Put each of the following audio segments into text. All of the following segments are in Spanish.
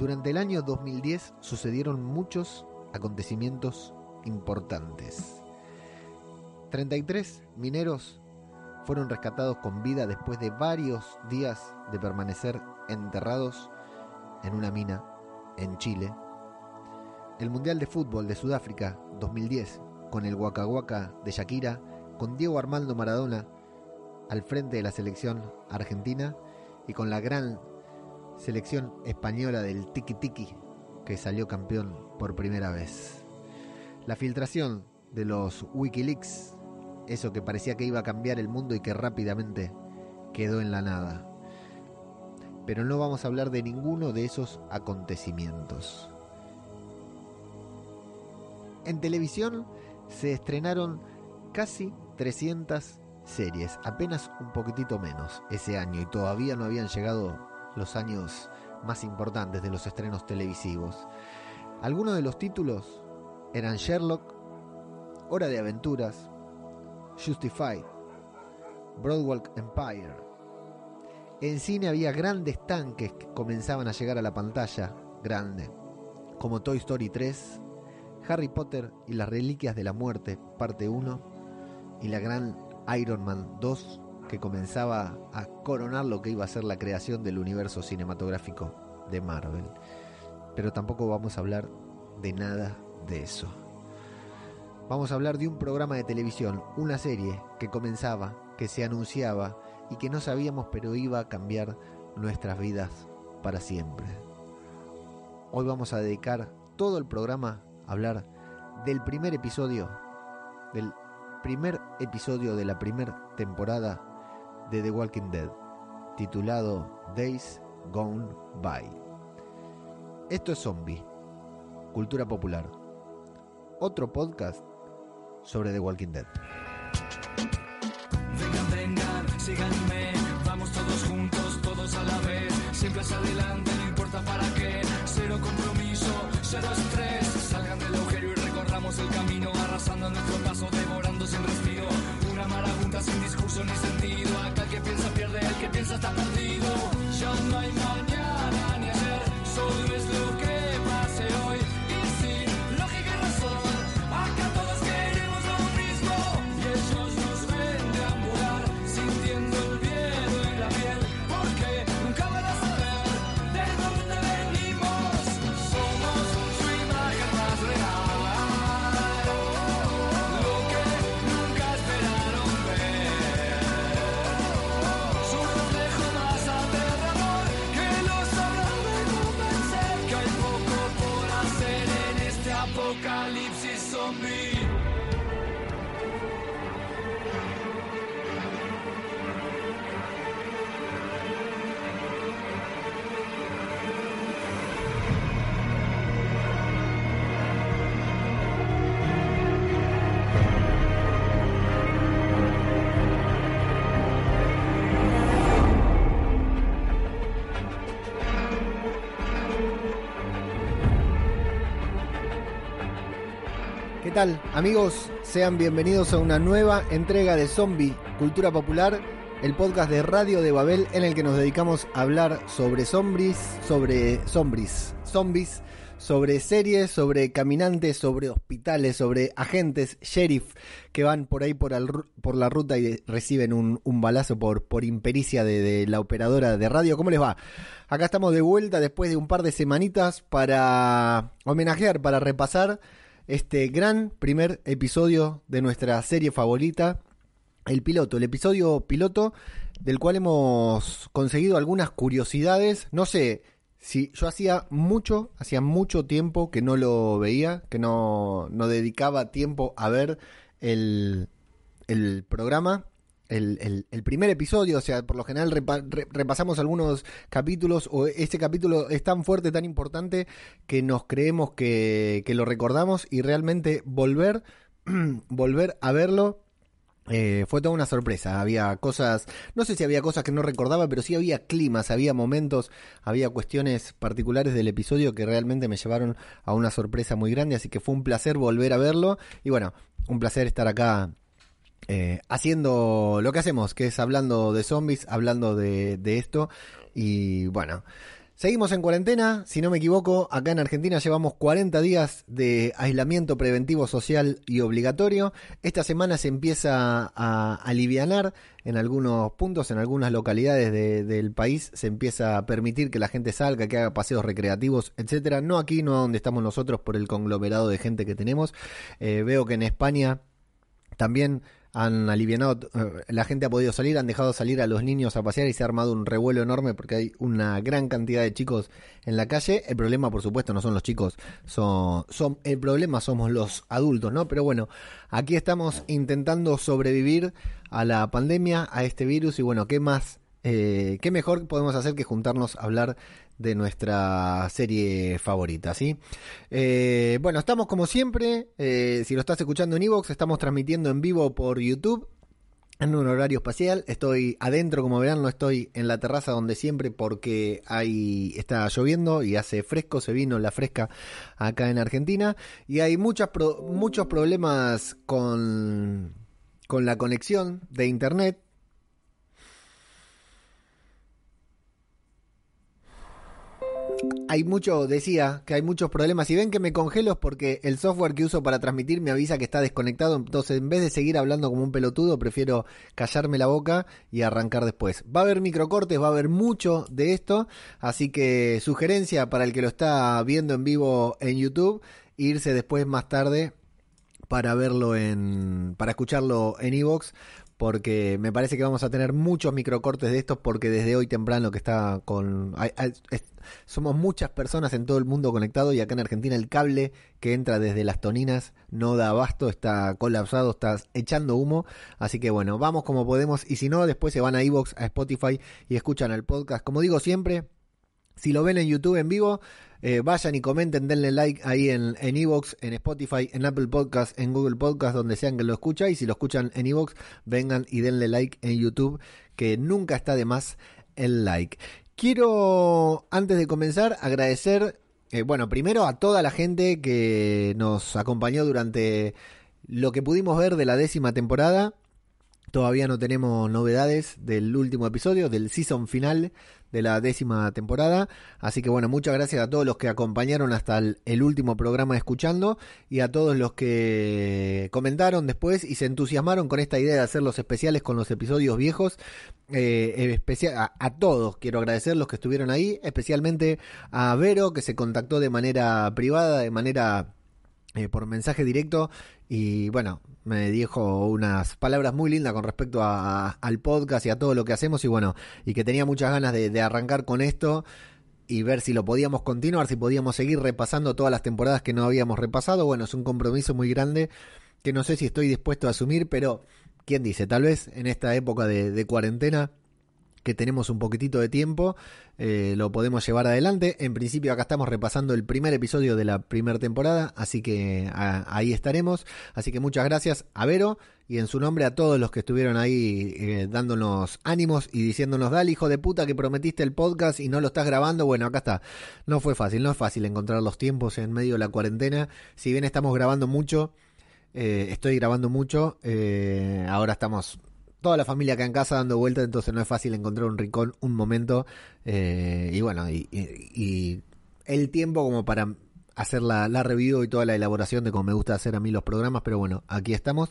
Durante el año 2010 sucedieron muchos acontecimientos importantes. 33 mineros fueron rescatados con vida después de varios días de permanecer enterrados en una mina en Chile. El Mundial de Fútbol de Sudáfrica 2010 con el Waka de Shakira, con Diego Armando Maradona al frente de la selección argentina y con la gran selección española del Tiki Tiki que salió campeón por primera vez. La filtración de los Wikileaks, eso que parecía que iba a cambiar el mundo y que rápidamente quedó en la nada. Pero no vamos a hablar de ninguno de esos acontecimientos. En televisión se estrenaron casi 300 series, apenas un poquitito menos ese año y todavía no habían llegado los años más importantes de los estrenos televisivos. Algunos de los títulos eran Sherlock, Hora de Aventuras, Justified, Broadwalk Empire. En cine había grandes tanques que comenzaban a llegar a la pantalla grande, como Toy Story 3, Harry Potter y las Reliquias de la Muerte, parte 1, y la gran Iron Man 2, que comenzaba a coronar lo que iba a ser la creación del universo cinematográfico de Marvel. Pero tampoco vamos a hablar de nada de eso. Vamos a hablar de un programa de televisión, una serie que comenzaba, que se anunciaba y que no sabíamos pero iba a cambiar nuestras vidas para siempre. Hoy vamos a dedicar todo el programa a hablar del primer episodio, del primer episodio de la primera temporada de The Walking Dead, titulado Days Gone By. Esto es Zombie, Cultura Popular, otro podcast sobre The Walking Dead. Vengan, vengan, síganme, vamos todos juntos, todos a la vez, siempre hacia adelante, no importa para qué, cero compromiso, cero estrés, pierde, el que piensa en este apocalipsis zombie. ¿Qué tal amigos? Sean bienvenidos a una nueva entrega de Zombie Cultura Popular, el podcast de Radio de Babel en el que nos dedicamos a hablar sobre zombies, sobre zombies, sobre series, sobre caminantes, sobre hospitales, sobre agentes, sheriff que van por ahí por, la ruta y reciben un, balazo por, por impericia de, de la operadora de radio. ¿Cómo les va? Acá estamos de vuelta después de un par de semanitas para homenajear, para repasar este gran primer episodio de nuestra serie favorita, el piloto, el episodio piloto del cual hemos conseguido algunas curiosidades. No sé si yo hacía mucho, hacía mucho tiempo que no lo veía, que no, no dedicaba tiempo a ver el, el programa. El, el- primer episodio, o sea, por lo general repa- re- repasamos algunos capítulos o este capítulo es tan fuerte, tan importante que nos creemos que, que lo recordamos y realmente volver, volver a verlo eh, fue toda una sorpresa. Había cosas, no sé si había cosas que no recordaba, pero sí había climas, había momentos, había cuestiones particulares del episodio que realmente me llevaron a una sorpresa muy grande. Así que fue un placer volver a verlo. Y bueno, un placer estar acá eh, haciendo lo que hacemos, que es hablando de zombies, hablando de, esto. Y bueno, Seguimos en cuarentena, si no me equivoco, acá en Argentina llevamos 40 días de aislamiento preventivo social y obligatorio. Esta semana se empieza a alivianar en algunos puntos, en algunas localidades del país, se empieza a permitir que la gente salga, que haga paseos recreativos, etcétera. No aquí, no donde estamos nosotros por el conglomerado de gente que tenemos. Eh, veo que en España también han aliviado, eh, la gente ha podido salir, han dejado salir a los niños a pasear y se ha armado un revuelo enorme porque hay una gran cantidad de chicos en la calle. El problema, por supuesto, no son los chicos, son, son el problema somos los adultos, ¿no? Pero bueno, aquí estamos intentando sobrevivir a la pandemia, a este virus y bueno, ¿qué más? Eh, ¿Qué mejor podemos hacer que juntarnos a hablar de nuestra serie favorita, ¿sí? Eh, bueno, estamos como siempre, eh, si lo estás escuchando en Evox, estamos transmitiendo en vivo por YouTube en un horario espacial. Estoy adentro, como verán, no estoy en la terraza donde siempre porque ahí está lloviendo y hace fresco, se vino la fresca acá en Argentina y hay muchas muchos problemas con, con la conexión de internet hay mucho, decía, que hay muchos problemas. Si ven que me congelo es porque el software que uso para transmitir me avisa que está desconectado. Entonces, en vez de seguir hablando como un pelotudo, prefiero callarme la boca y arrancar después. Va a haber microcortes, va a haber mucho de esto. Así que sugerencia para el que lo está viendo en vivo en YouTube, irse después más tarde para verlo en, para escucharlo en Evox, porque me parece que vamos a tener muchos microcortes de estos porque desde hoy temprano que está con somos muchas personas en todo el mundo conectado y acá en Argentina el cable que entra desde las toninas no da abasto, está colapsado, está echando humo, así que bueno, vamos como podemos y si no después se van a iVoox, a Spotify y escuchan el podcast. Como digo siempre, si lo ven en YouTube en vivo, eh, vayan y comenten, denle like ahí en Evox, en, Spotify, en Apple Podcast, en Google Podcast, donde sean que lo escucha. Y si lo escuchan en Evox, vengan y denle like en YouTube, que nunca está de más el like. Quiero, antes de comenzar, agradecer, eh, bueno, primero a toda la gente que nos acompañó durante lo que pudimos ver de la décima temporada. Todavía no tenemos novedades del último episodio, del season final de la décima temporada. Así que bueno, muchas gracias a todos los que acompañaron hasta el, último programa escuchando y a todos los que comentaron después y se entusiasmaron con esta idea de hacer los especiales con los episodios viejos. Eh, especial, a, a, todos quiero agradecer los que estuvieron ahí, especialmente a Vero que se contactó de manera privada, de manera eh, por mensaje directo y bueno, me dijo unas palabras muy lindas con respecto a, al podcast y a todo lo que hacemos y bueno, y que tenía muchas ganas de, arrancar con esto y ver si lo podíamos continuar, si podíamos seguir repasando todas las temporadas que no habíamos repasado. Bueno, es un compromiso muy grande que no sé si estoy dispuesto a asumir, pero ¿quién dice? Tal vez en esta época de cuarentena que tenemos un poquitito de tiempo, eh, lo podemos llevar adelante. En principio acá estamos repasando el primer episodio de la primera temporada, así que ahí estaremos. Así que muchas gracias a Vero y en su nombre a todos los que estuvieron ahí eh, dándonos ánimos y diciéndonos, dale hijo de puta que prometiste el podcast y no lo estás grabando. Bueno, acá está. No fue fácil, no es fácil encontrar los tiempos en medio de la cuarentena. Si bien estamos grabando mucho, eh, estoy grabando mucho, ahora estamos toda la familia acá en casa dando vueltas, entonces no es fácil encontrar un rincón, un momento, eh, y bueno, y, el tiempo como para hacer la, la review y toda la elaboración de cómo me gusta hacer a mí los programas, pero bueno, aquí estamos.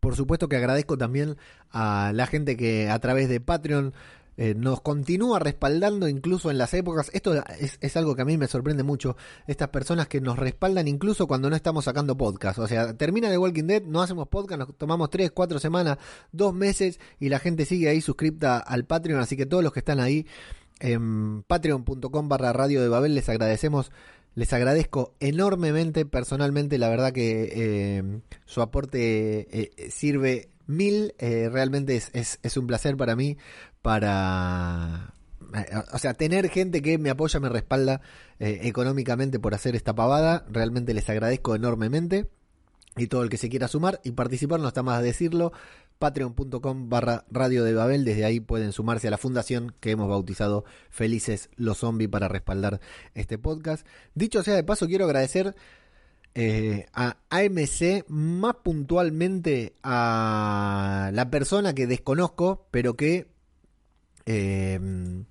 Por supuesto que agradezco también a la gente que a través de Patreon eh, nos continúa respaldando incluso en las épocas. Esto es, algo que a mí me sorprende mucho. Estas personas que nos respaldan incluso cuando no estamos sacando podcast. O sea, termina The Walking Dead, no hacemos podcast, nos tomamos 3, 4 semanas, 2 meses y la gente sigue ahí suscripta al Patreon. Así que todos los que están ahí en patreon.com barra radio de Babel les agradecemos. Les agradezco enormemente personalmente, la verdad que eh, su aporte eh, sirve mil, realmente es, es, es, un placer para mí para... Eh, o sea, tener gente que me apoya, me respalda eh, económicamente por hacer esta pavada, realmente les agradezco enormemente. Y todo el que se quiera sumar y participar, no está más a decirlo, patreon.com barra radio de Babel, desde ahí pueden sumarse a la fundación que hemos bautizado Felices los Zombies para respaldar este podcast. Dicho sea de paso, quiero agradecer eh, a AMC, más puntualmente a la persona que desconozco, pero que Em,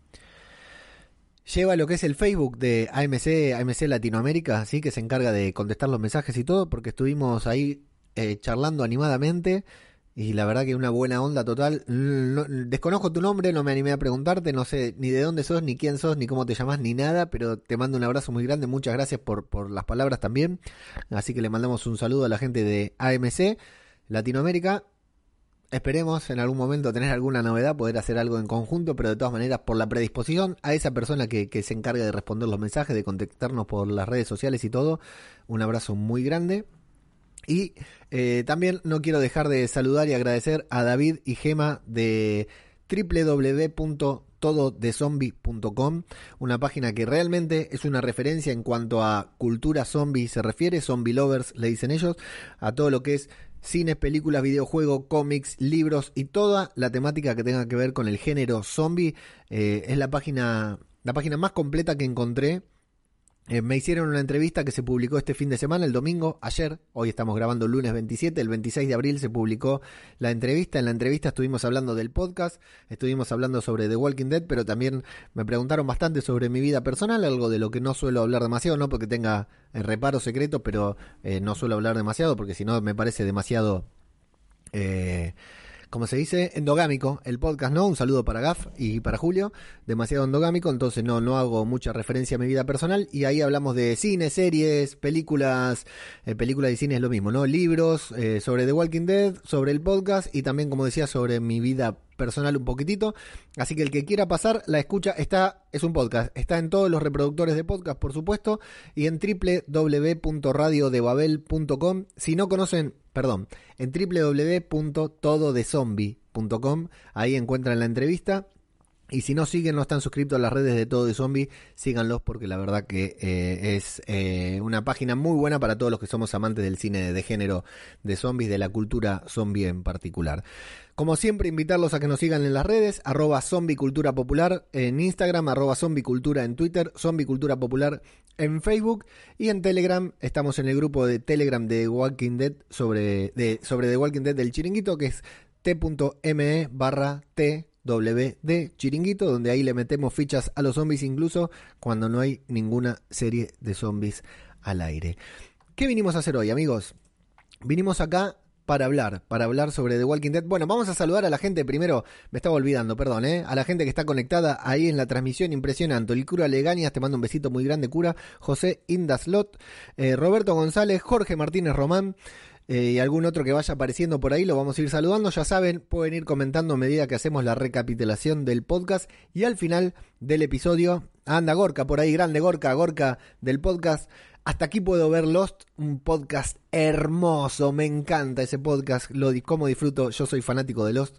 lleva lo que es el Facebook de AMC, AMC Latinoamérica, así que se encarga de contestar los mensajes y todo, porque estuvimos ahí eh, charlando animadamente. Y la verdad que una buena onda total. No- desconozco tu nombre, no me animé a preguntarte, no sé ni de dónde sos, ni quién sos, ni cómo te llamas, ni nada, pero te mando un abrazo muy grande, muchas gracias por, por las palabras también. Así que le mandamos un saludo a la gente de AMC Latinoamérica. Esperemos en algún momento tener alguna novedad, poder hacer algo en conjunto, pero de todas maneras por la predisposición a esa persona que, que se encarga de responder los mensajes, de contactarnos por las redes sociales y todo, un abrazo muy grande. Y eh, también no quiero dejar de saludar y agradecer a David y Gema de www.tododezombie.com, una página que realmente es una referencia en cuanto a cultura zombie se refiere, zombie lovers le dicen ellos, a todo lo que es cines, películas, videojuegos, cómics, libros y toda la temática que tenga que ver con el género zombie. Eh, es la página, la página más completa que encontré eh, me hicieron una entrevista que se publicó este fin de semana, el domingo, ayer, hoy estamos grabando lunes 27, el 26 de abril se publicó la entrevista, en la entrevista estuvimos hablando del podcast, estuvimos hablando sobre The Walking Dead, pero también me preguntaron bastante sobre mi vida personal, algo de lo que no suelo hablar demasiado, no porque tenga eh, reparo secreto, pero eh, no suelo hablar demasiado, porque si no me parece demasiado... Eh, como se dice, endogámico el podcast, ¿no? Un saludo para Gaf y para Julio, demasiado endogámico, entonces no, no hago mucha referencia a mi vida personal y ahí hablamos de cine, series, películas, eh, películas y cine es lo mismo, ¿no? Libros eh, sobre The Walking Dead, sobre el podcast y también, como decía, sobre mi vida personal un poquitito. Así que el que quiera pasar, la escucha, está, es un podcast, está en todos los reproductores de podcast, por supuesto, y en www.radiodebabel.com. Si no conocen, perdón, en www.tododezombie.com, ahí encuentran la entrevista. Y si no siguen, no están suscritos a las redes de Todo de Zombie, síganlos porque la verdad que eh, es eh, una página muy buena para todos los que somos amantes del cine de género de zombies, de la cultura zombie en particular. Como siempre, invitarlos a que nos sigan en las redes, arroba zombicultura en Instagram, arroba zombicultura en Twitter, zombicultura popular en Facebook y en Telegram. Estamos en el grupo de Telegram de Walking Dead sobre, de, sobre The Walking Dead del Chiringuito, que es t.me barra t WD Chiringuito, donde ahí le metemos fichas a los zombies incluso cuando no hay ninguna serie de zombies al aire. ¿Qué vinimos a hacer hoy, amigos? Vinimos acá para hablar, para hablar sobre The Walking Dead. Bueno, vamos a saludar a la gente primero, me estaba olvidando, perdón, ¿eh? a la gente que está conectada ahí en la transmisión, impresionante. El cura Legañas, te mando un besito muy grande, cura. José Indaslot, eh, Roberto González, Jorge Martínez Román. Eh, y algún otro que vaya apareciendo por ahí lo vamos a ir saludando. Ya saben, pueden ir comentando a medida que hacemos la recapitulación del podcast. Y al final del episodio, anda Gorka por ahí, grande Gorka, Gorka del podcast. Hasta aquí puedo ver Lost, un podcast hermoso, me encanta ese podcast, lo como disfruto, yo soy fanático de Lost,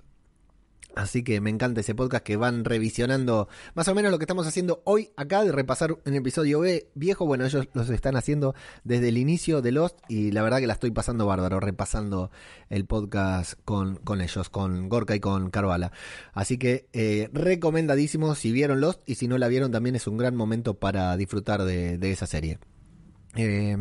Así que me encanta ese podcast que van revisionando más o menos lo que estamos haciendo hoy acá, de repasar un episodio B viejo. Bueno, ellos los están haciendo desde el inicio de Lost y la verdad que la estoy pasando bárbaro, repasando el podcast con, con ellos, con Gorka y con Carvala. Así que eh, recomendadísimo si vieron Lost y si no la vieron también es un gran momento para disfrutar de, esa serie. Eh,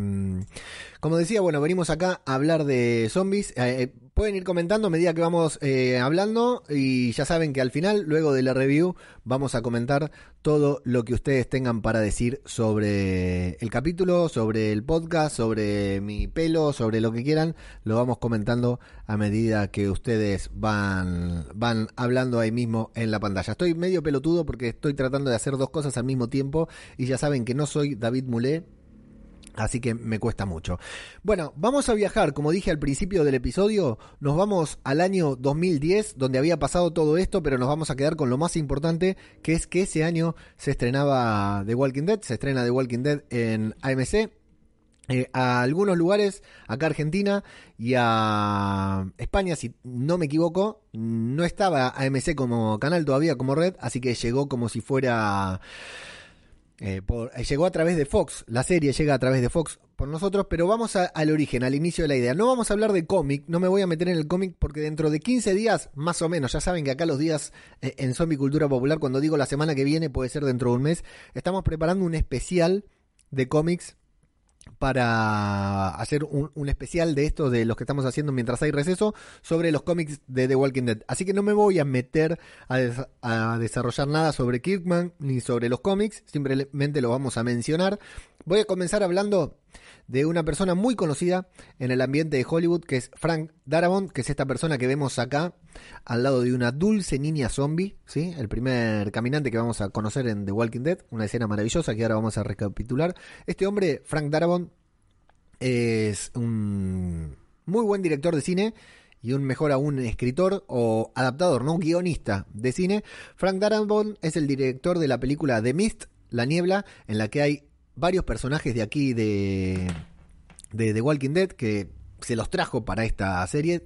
como decía, bueno, venimos acá a hablar de zombies. Eh, pueden ir comentando a medida que vamos eh, hablando y ya saben que al final, luego de la review, vamos a comentar todo lo que ustedes tengan para decir sobre el capítulo, sobre el podcast, sobre mi pelo, sobre lo que quieran. Lo vamos comentando a medida que ustedes van, van hablando ahí mismo en la pantalla. Estoy medio pelotudo porque estoy tratando de hacer dos cosas al mismo tiempo y ya saben que no soy David Mulé. Así que me cuesta mucho. Bueno, vamos a viajar, como dije al principio del episodio, nos vamos al año 2010, donde había pasado todo esto, pero nos vamos a quedar con lo más importante, que es que ese año se estrenaba The Walking Dead, se estrena The Walking Dead en AMC. Eh, a algunos lugares, acá Argentina y a España, si no me equivoco, no estaba AMC como canal todavía, como red, así que llegó como si fuera... Eh, por, eh, llegó a través de Fox, la serie llega a través de Fox por nosotros, pero vamos al origen, al inicio de la idea. No vamos a hablar de cómic, no me voy a meter en el cómic porque dentro de 15 días, más o menos, ya saben que acá los días eh, en Zombie Cultura Popular, cuando digo la semana que viene, puede ser dentro de un mes, estamos preparando un especial de cómics para hacer un, especial de esto de los que estamos haciendo mientras hay receso sobre los cómics de The Walking Dead. Así que no me voy a meter a, a desarrollar nada sobre Kirkman ni sobre los cómics, simplemente lo vamos a mencionar. Voy a comenzar hablando de una persona muy conocida en el ambiente de Hollywood, que es Frank Darabont, que es esta persona que vemos acá, al lado de una dulce niña zombie, ¿sí? El primer caminante que vamos a conocer en The Walking Dead, una escena maravillosa que ahora vamos a recapitular. Este hombre, Frank Darabont, es un muy buen director de cine y un mejor aún escritor o adaptador, no guionista de cine. Frank Darabont es el director de la película The Mist, La Niebla, en la que hay varios personajes de aquí de, de The Walking Dead que se los trajo para esta serie.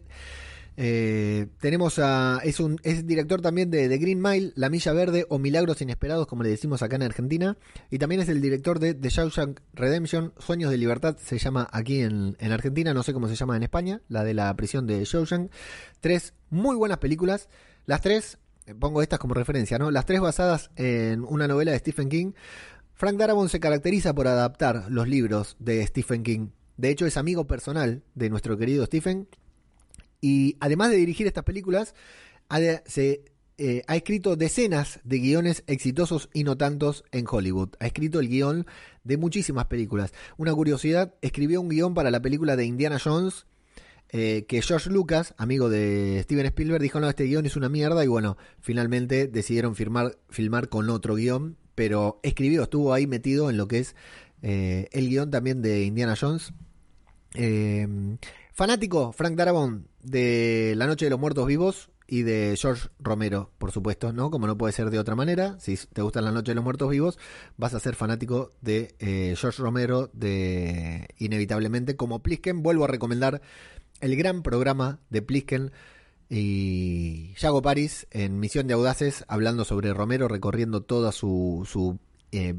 Eh, tenemos a. Es un es director también de The Green Mile, La Milla Verde o Milagros Inesperados, como le decimos acá en Argentina. Y también es el director de The Shawshank Redemption, Sueños de Libertad, se llama aquí en, en Argentina, no sé cómo se llama en España, la de la prisión de Shawshank. Tres muy buenas películas. Las tres, pongo estas como referencia, ¿no? Las tres basadas en una novela de Stephen King. Frank Darabont se caracteriza por adaptar los libros de Stephen King. De hecho, es amigo personal de nuestro querido Stephen. Y además de dirigir estas películas, eh, ha escrito decenas de guiones exitosos y no tantos en Hollywood. Ha escrito el guion de muchísimas películas. Una curiosidad, escribió un guion para la película de Indiana Jones. Eh, que George Lucas, amigo de Steven Spielberg, dijo, no, este guion es una mierda y bueno, finalmente decidieron filmar con otro guion pero escribió, estuvo ahí metido en lo que es eh, el guion también de Indiana Jones. Eh, fanático, Frank Darabont, de La Noche de los Muertos Vivos y de George Romero, por supuesto, ¿no? Como no puede ser de otra manera, si te gusta La Noche de los Muertos Vivos, vas a ser fanático de eh, George Romero, de inevitablemente, como Plisken. Vuelvo a recomendar el gran programa de Plisken y Yago Paris en Misión de Audaces, hablando sobre Romero, recorriendo toda su, su eh,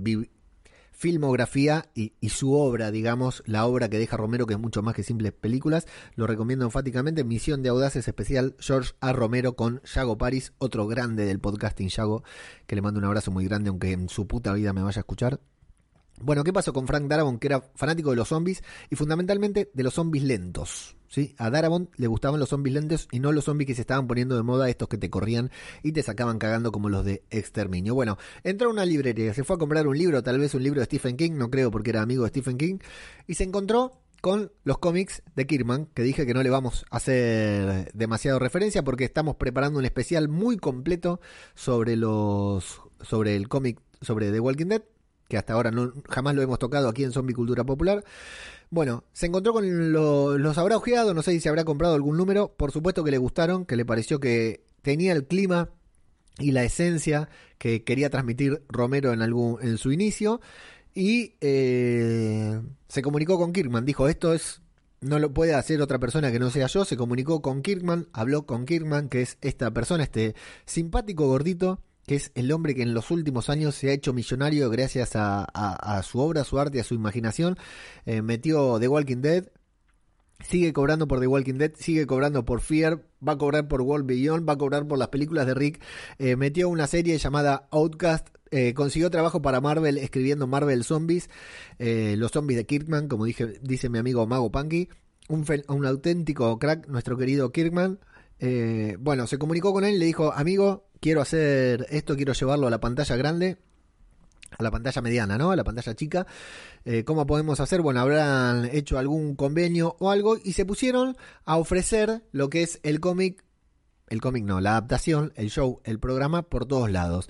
filmografía y, y, su obra, digamos, la obra que deja Romero, que es mucho más que simples películas. Lo recomiendo enfáticamente. Misión de Audaces especial George A. Romero con Yago Paris, otro grande del podcasting Yago, que le mando un abrazo muy grande, aunque en su puta vida me vaya a escuchar. Bueno, ¿qué pasó con Frank Darabont, que era fanático de los zombies y fundamentalmente de los zombies lentos? ¿sí? A Darabont le gustaban los zombies lentos y no los zombies que se estaban poniendo de moda, estos que te corrían y te sacaban cagando como los de Exterminio. Bueno, entró a una librería, se fue a comprar un libro, tal vez un libro de Stephen King, no creo porque era amigo de Stephen King, y se encontró con los cómics de Kirkman, que dije que no le vamos a hacer demasiado referencia porque estamos preparando un especial muy completo sobre los sobre el cómic sobre The Walking Dead que hasta ahora no, jamás lo hemos tocado aquí en Zombie Cultura Popular. Bueno, se encontró con lo, los habrá ojeado, no sé si se habrá comprado algún número, por supuesto que le gustaron, que le pareció que tenía el clima y la esencia que quería transmitir Romero en, algún, en su inicio. Y eh, se comunicó con Kirkman, dijo, esto es no lo puede hacer otra persona que no sea yo. Se comunicó con Kirkman, habló con Kirkman, que es esta persona, este simpático gordito, que es el hombre que en los últimos años se ha hecho millonario gracias a, su obra, a su arte, a su imaginación. Eh, metió The Walking Dead, sigue cobrando por The Walking Dead, sigue cobrando por Fear, va a cobrar por World Beyond, va a cobrar por las películas de Rick. Eh, metió una serie llamada Outcast. Eh, consiguió trabajo para Marvel escribiendo Marvel Zombies, los zombies de Kirkman, como dice mi amigo Mago Punky. Un, un auténtico crack, nuestro querido Kirkman. Bueno, se comunicó con él le dijo, amigo, quiero hacer esto, quiero llevarlo a la pantalla grande, a la pantalla mediana, ¿no? A la pantalla chica. Eh, ¿Cómo podemos hacer? Bueno, habrán hecho algún convenio o algo y se pusieron a ofrecer lo que es el cómic. El cómic no, la adaptación, el show, el programa por todos lados.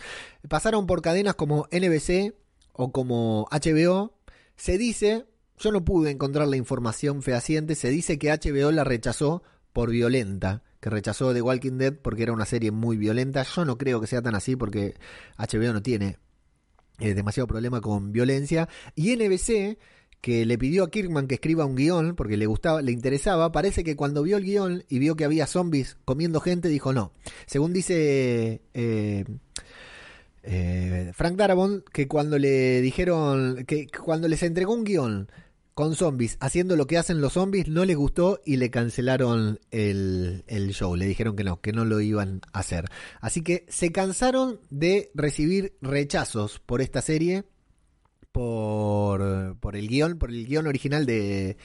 Pasaron por cadenas como NBC o como HBO. Se dice, yo no pude encontrar la información fehaciente, se dice que HBO la rechazó por violenta que rechazó The Walking Dead porque era una serie muy violenta. Yo no creo que sea tan así porque HBO no tiene eh, demasiado problema con violencia. Y NBC, que le pidió a Kirkman que escriba un guion porque le gustaba, le interesaba, parece que cuando vio el guion y vio que había zombies comiendo gente, dijo no. Según dice eh, eh, Frank Darabont, que cuando le dijeron, que cuando les entregó un guion con zombies haciendo lo que hacen los zombies no les gustó y le cancelaron el, el, show. Le dijeron que no, que no lo iban a hacer. Así que se cansaron de recibir rechazos por esta serie por, por el guion, por el guion original de,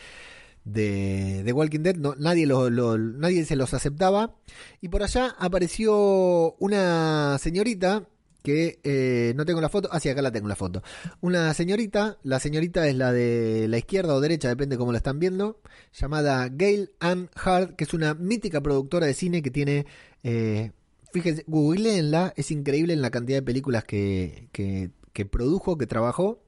de, Walking Dead, no, nadie, lo, lo- nadie se los aceptaba. Y por allá apareció una señorita que eh, no tengo la foto, ah sí, acá la tengo la foto. Una señorita, la señorita es la de la izquierda o derecha, depende cómo la están viendo, llamada Gail Ann Hart, que es una mítica productora de cine que tiene, eh, fíjense, googleenla, es increíble en la cantidad de películas que, que, que produjo, que trabajó.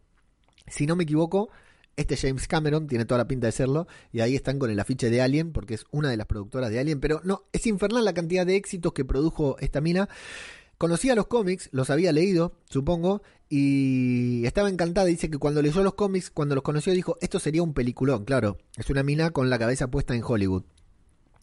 Si no me equivoco, este James Cameron tiene toda la pinta de serlo, y ahí están con el afiche de Alien, porque es una de las productoras de Alien, pero no, es infernal la cantidad de éxitos que produjo esta mina. Conocía los cómics, los había leído, supongo, y estaba encantada. Dice que cuando leyó los cómics, cuando los conoció, dijo, esto sería un peliculón, claro. Es una mina con la cabeza puesta en Hollywood.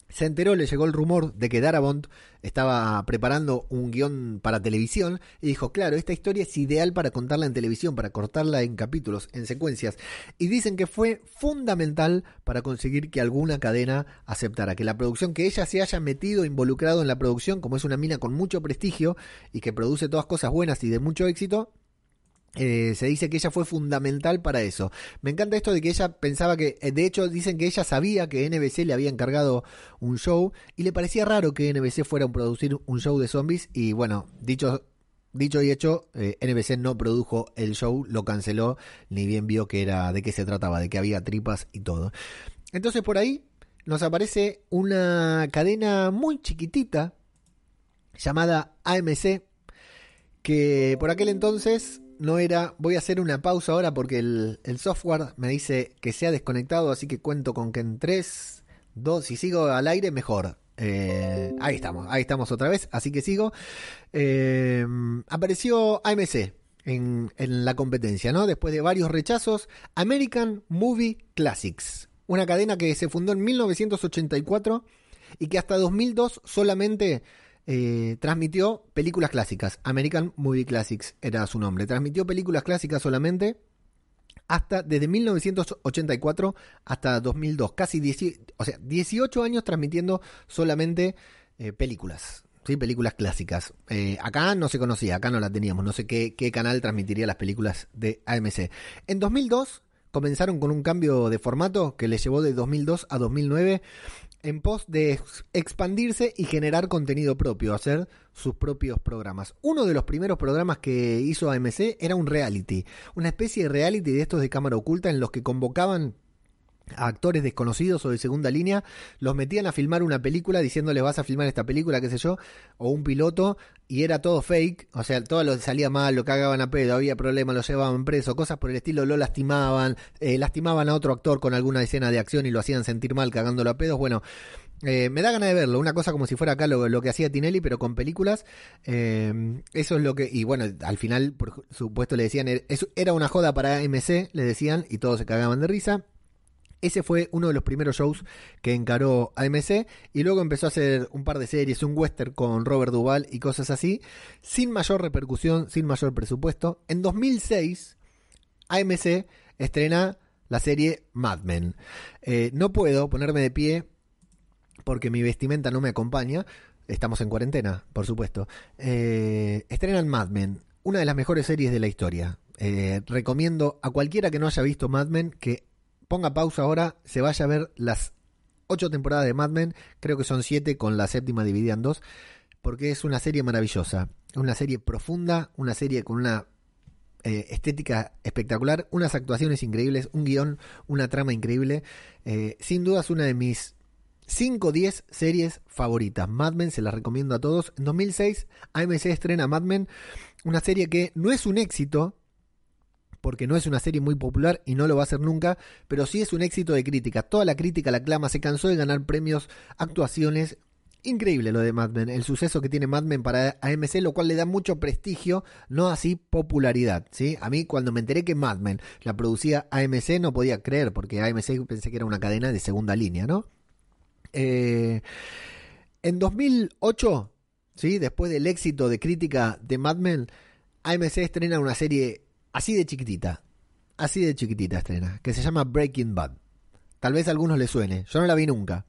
Se enteró, le llegó el rumor de que Darabont estaba preparando un guion para televisión y dijo, claro, esta historia es ideal para contarla en televisión, para cortarla en capítulos, en secuencias. Y dicen que fue fundamental para conseguir que alguna cadena aceptara, que la producción, que ella se haya metido, involucrado en la producción, como es una mina con mucho prestigio y que produce todas cosas buenas y de mucho éxito, eh, se dice que ella fue fundamental para eso. Me encanta esto de que ella pensaba que, eh, de hecho dicen que ella sabía que NBC le había encargado un show y le parecía raro que NBC fuera a producir un show de zombies y bueno, dicho, dicho y hecho, eh, NBC no produjo el show, lo canceló, ni bien vio que era de qué se trataba, de que había tripas y todo. Entonces por ahí nos aparece una cadena muy chiquitita llamada AMC que por aquel entonces no era, voy a hacer una pausa ahora porque el, el software me dice que se ha desconectado, así que cuento con que en 3, 2, si sigo al aire, mejor. Eh, ahí estamos, ahí estamos otra vez, así que sigo. Eh, apareció AMC en, en la competencia, ¿no? Después de varios rechazos, American Movie Classics, una cadena que se fundó en 1984 y que hasta 2002 solamente eh, transmitió películas clásicas. American Movie Classics era su nombre. Transmitió películas clásicas solamente hasta desde 1984 hasta 2002. Casi 10, o sea, 18 años transmitiendo solamente eh, películas. ¿sí? Películas clásicas. Eh, acá no se conocía, acá no la teníamos. No sé qué, qué canal transmitiría las películas de AMC. En 2002 comenzaron con un cambio de formato que les llevó de 2002 a 2009 en pos de ex- expandirse y generar contenido propio, hacer sus propios programas. Uno de los primeros programas que hizo AMC era un reality, una especie de reality de estos de cámara oculta en los que convocaban a actores desconocidos o de segunda línea, los metían a filmar una película diciéndoles vas a filmar esta película, qué sé yo, o un piloto, y era todo fake, o sea, todo lo salía mal, lo cagaban a pedo, había problemas, lo llevaban preso, cosas por el estilo, lo lastimaban, eh, lastimaban a otro actor con alguna escena de acción y lo hacían sentir mal cagándolo a pedos, bueno, eh, me da ganas de verlo, una cosa como si fuera acá lo, que hacía Tinelli, pero con películas. Eh, eso es lo que. Y bueno, al final, por supuesto, le decían. Era una joda para AMC, le decían, y todos se cagaban de risa. Ese fue uno de los primeros shows que encaró AMC y luego empezó a hacer un par de series, un western con Robert Duvall y cosas así, sin mayor repercusión, sin mayor presupuesto. En 2006, AMC estrena la serie Mad Men. Eh, no puedo ponerme de pie porque mi vestimenta no me acompaña. Estamos en cuarentena, por supuesto. Eh, estrenan Mad Men, una de las mejores series de la historia. Eh, recomiendo a cualquiera que no haya visto Mad Men que ponga pausa ahora, se vaya a ver las ocho temporadas de Mad Men, creo que son siete con la séptima dividida en dos, porque es una serie maravillosa, una serie profunda, una serie con una eh, estética espectacular, unas actuaciones increíbles, un guion, una trama increíble, eh, sin duda es una de mis 5 o 10 series favoritas. Mad Men se las recomiendo a todos. En 2006 AMC estrena Mad Men, una serie que no es un éxito, porque no es una serie muy popular y no lo va a ser nunca, pero sí es un éxito de crítica. Toda la crítica la clama, se cansó de ganar premios, actuaciones. Increíble lo de Mad Men, el suceso que tiene Mad Men para AMC, lo cual le da mucho prestigio, no así popularidad. ¿sí? A mí cuando me enteré que Mad Men la producía AMC no podía creer, porque AMC pensé que era una cadena de segunda línea, ¿no? Eh, en 2008, ¿sí? después del éxito de crítica de Mad Men, AMC estrena una serie así de chiquitita, así de chiquitita estrena, que se llama Breaking Bad. Tal vez a algunos les suene, yo no la vi nunca.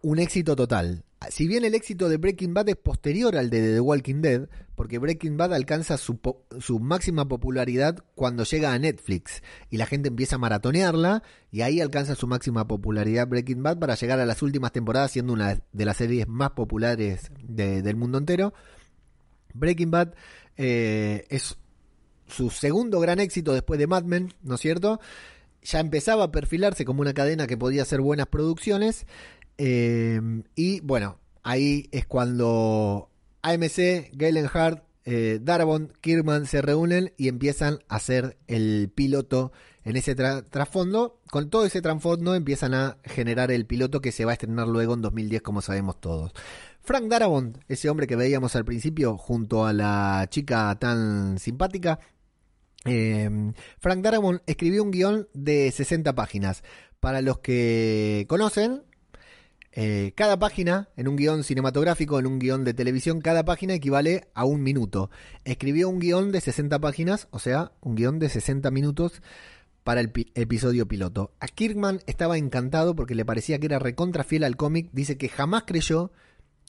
Un éxito total. si bien el éxito de Breaking Bad es posterior al de The Walking Dead, porque Breaking Bad alcanza su, po- su máxima popularidad cuando llega a Netflix y la gente empieza a maratonearla y ahí alcanza su máxima popularidad Breaking Bad para llegar a las últimas temporadas siendo una de las series más populares de- del mundo entero. Breaking Bad eh, es su segundo gran éxito después de Mad Men, ¿no es cierto? Ya empezaba a perfilarse como una cadena que podía hacer buenas producciones. eh, y bueno, ahí es cuando AMC, Galen Hart, eh, Darabont, Kirkman se reúnen y empiezan a hacer el piloto en ese tra- trasfondo. Con todo ese trasfondo empiezan a generar el piloto que se va a estrenar luego en 2010, como sabemos todos. Frank Darabont, ese hombre que veíamos al principio junto a la chica tan simpática, eh, Frank Darabont escribió un guion de 60 páginas. Para los que conocen, eh, cada página, en un guion cinematográfico, en un guion de televisión, cada página equivale a un minuto. Escribió un guion de 60 páginas, o sea, un guion de 60 minutos para el pi- episodio piloto. A Kirkman estaba encantado porque le parecía que era recontra fiel al cómic. Dice que jamás creyó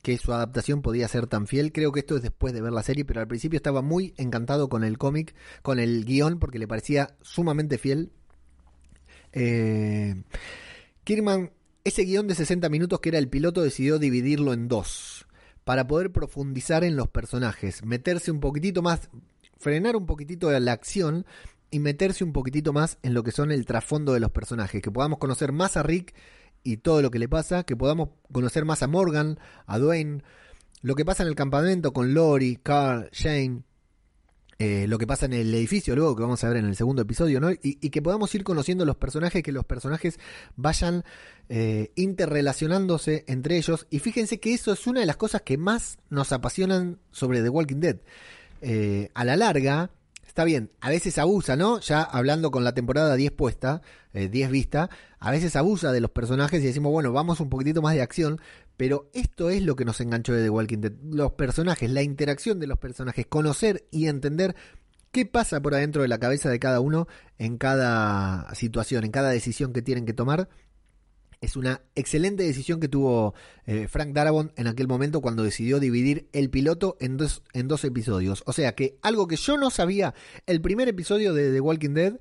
que su adaptación podía ser tan fiel. Creo que esto es después de ver la serie, pero al principio estaba muy encantado con el cómic, con el guion, porque le parecía sumamente fiel. Eh, Kirkman, ese guion de 60 minutos que era el piloto, decidió dividirlo en dos, para poder profundizar en los personajes, meterse un poquitito más, frenar un poquitito la acción y meterse un poquitito más en lo que son el trasfondo de los personajes, que podamos conocer más a Rick y todo lo que le pasa, que podamos conocer más a Morgan, a Dwayne, lo que pasa en el campamento con Lori, Carl, Shane, eh, lo que pasa en el edificio luego que vamos a ver en el segundo episodio, ¿no? Y, que podamos ir conociendo los personajes, que los personajes vayan eh, interrelacionándose entre ellos. Y fíjense que eso es una de las cosas que más nos apasionan sobre The Walking Dead. Eh, a la larga, está bien, a veces abusa, ¿no? Ya hablando con la temporada 10 puesta, eh, 10 vista, a veces abusa de los personajes y decimos, bueno, vamos un poquitito más de acción, pero esto es lo que nos enganchó de The Walking Dead. Los personajes, la interacción de los personajes, conocer y entender qué pasa por adentro de la cabeza de cada uno en cada situación, en cada decisión que tienen que tomar. Es una excelente decisión que tuvo eh, Frank Darabont en aquel momento cuando decidió dividir el piloto en dos, en dos episodios. O sea que algo que yo no sabía, el primer episodio de The Walking Dead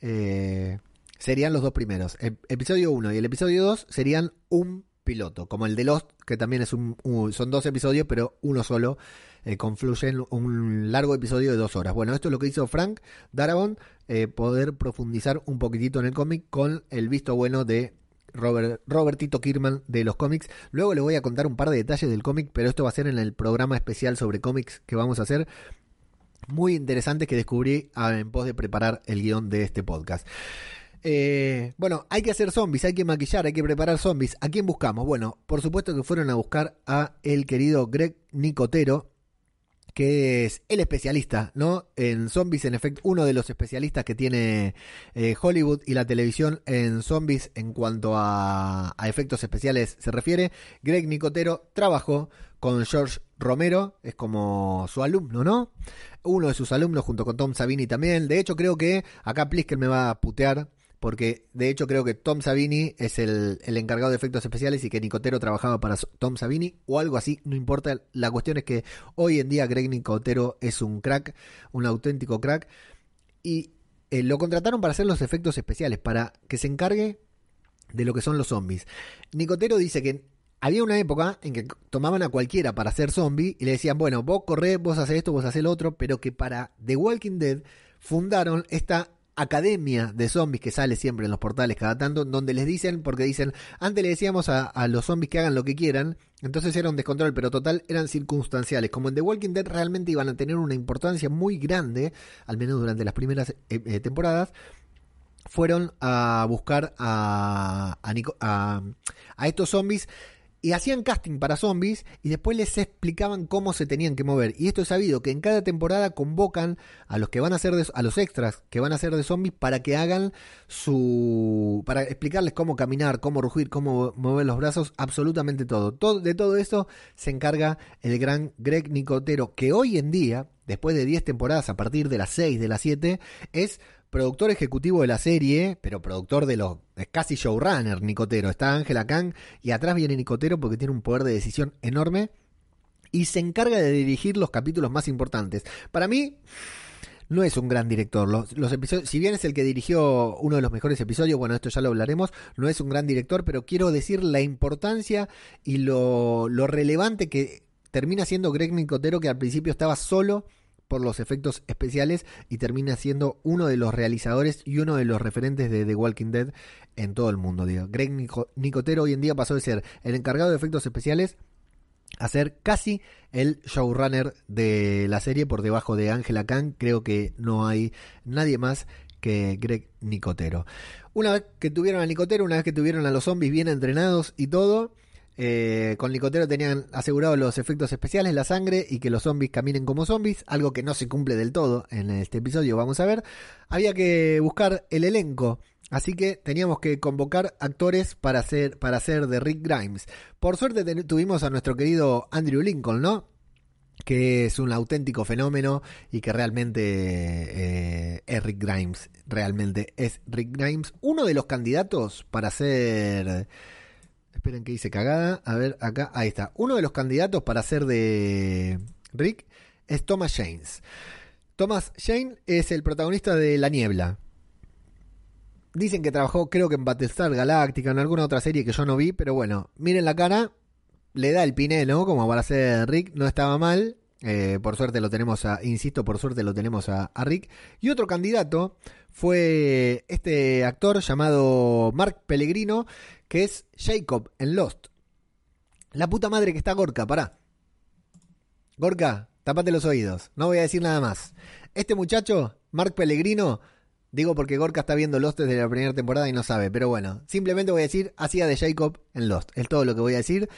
eh, serían los dos primeros. El episodio 1 y el episodio 2 serían un piloto, como el de Lost, que también es un, son dos episodios, pero uno solo, eh, confluye en un largo episodio de dos horas. Bueno, esto es lo que hizo Frank Darabont, eh, poder profundizar un poquitito en el cómic con el visto bueno de Robert, Robertito Kirkman de los cómics. Luego les voy a contar un par de detalles del cómic, pero esto va a ser en el programa especial sobre cómics que vamos a hacer. Muy interesante que descubrí ah, en pos de preparar el guion de este podcast. Eh, bueno, hay que hacer zombies, hay que maquillar, hay que preparar zombies. ¿A quién buscamos? Bueno, por supuesto que fueron a buscar a el querido Greg Nicotero, que es el especialista, ¿no? En zombies, en efecto, uno de los especialistas que tiene eh, Hollywood y la televisión en zombies en cuanto a, efectos especiales se refiere. Greg Nicotero trabajó con George Romero, es como su alumno, ¿no? Uno de sus alumnos junto con Tom Savini también. De hecho, creo que acá Plisker me va a putear. Porque de hecho creo que Tom Savini es el, el encargado de efectos especiales y que Nicotero trabajaba para Tom Savini o algo así, no importa. La cuestión es que hoy en día Greg Nicotero es un crack, un auténtico crack. Y eh, lo contrataron para hacer los efectos especiales, para que se encargue de lo que son los zombies. Nicotero dice que había una época en que tomaban a cualquiera para hacer zombie y le decían, bueno, vos corrés, vos haces esto, vos haces lo otro, pero que para The Walking Dead fundaron esta academia de zombies que sale siempre en los portales cada tanto, donde les dicen, porque dicen, antes le decíamos a, a los zombies que hagan lo que quieran, entonces era un descontrol, pero total eran circunstanciales. Como en The Walking Dead realmente iban a tener una importancia muy grande, al menos durante las primeras eh, eh, temporadas, fueron a buscar a, a, Nico- a- a estos zombies y hacían casting para zombies y después les explicaban cómo se tenían que mover. Y esto es sabido que en cada temporada convocan a los que van a ser a los extras que van a ser de zombies para que hagan su para explicarles cómo caminar, cómo rugir, cómo mover los brazos, absolutamente todo. todo de todo eso se encarga el gran Greg Nicotero que hoy en día, después de 10 temporadas a partir de las 6 de las 7, es productor ejecutivo de la serie, pero productor de los. Casi showrunner, Nicotero. Está Ángela Kang y atrás viene Nicotero porque tiene un poder de decisión enorme y se encarga de dirigir los capítulos más importantes. Para mí. No es un gran director. Los, episodios, si bien es el que dirigió uno de los mejores episodios, bueno, esto ya lo hablaremos, no es un gran director, pero quiero decir la importancia y lo relevante que termina siendo Greg Nicotero, que al principio estaba solo por los efectos especiales y termina siendo uno de los realizadores y uno de los referentes de The Walking Dead en todo el mundo. Digo. Greg Nicotero hoy en día pasó de ser el encargado de efectos especiales a ser casi el showrunner de la serie por debajo de Angela Kang. Creo que no hay nadie más que Greg Nicotero. Una vez que tuvieron a Nicotero, una vez que tuvieron a los zombies bien entrenados y todo, eh, con Nicotero tenían asegurados los efectos especiales, la sangre y que los zombies caminen como zombies, algo que no se cumple del todo en este episodio, vamos a ver. Había que buscar el elenco, así que teníamos que convocar actores para hacer, para hacer de Rick Grimes. Por suerte tuvimos a nuestro querido Andrew Lincoln, ¿no? que es un auténtico fenómeno y que realmente eh, es Rick Grimes, realmente es Rick Grimes, uno de los candidatos para ser Esperen que hice cagada. A ver, acá, ahí está. Uno de los candidatos para ser de Rick es Thomas James. Thomas Jane es el protagonista de La Niebla. Dicen que trabajó, creo que en Battlestar Galactica, en alguna otra serie que yo no vi, pero bueno, miren la cara, le da el piné, ¿no? Como para ser Rick, no estaba mal. Eh, por suerte lo tenemos a, insisto, por suerte lo tenemos a, a, Rick. Y otro candidato fue este actor llamado Mark Pellegrino, que es Jacob en Lost. La puta madre que está Gorka, pará. Gorka, tapate los oídos, no voy a decir nada más. Este muchacho, Mark Pellegrino, digo porque Gorka está viendo Lost desde la primera temporada y no sabe, pero bueno, simplemente voy a decir, hacía de Jacob en Lost, es todo lo que voy a decir.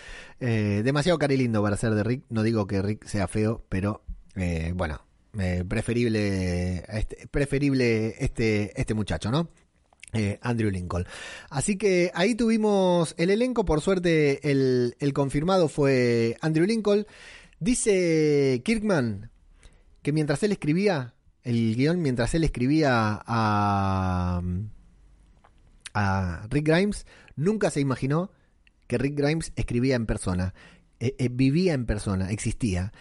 Eh, demasiado lindo para ser de Rick, no digo que Rick sea feo, pero eh, bueno, eh, preferible, este, preferible este, este muchacho, ¿no? Eh, Andrew Lincoln. Así que ahí tuvimos el elenco, por suerte el, confirmado fue Andrew Lincoln. Dice Kirkman que mientras él escribía el guion, mientras él escribía a, Rick Grimes, nunca se imaginó que Rick Grimes escribía en persona, eh, eh, vivía en persona, existía.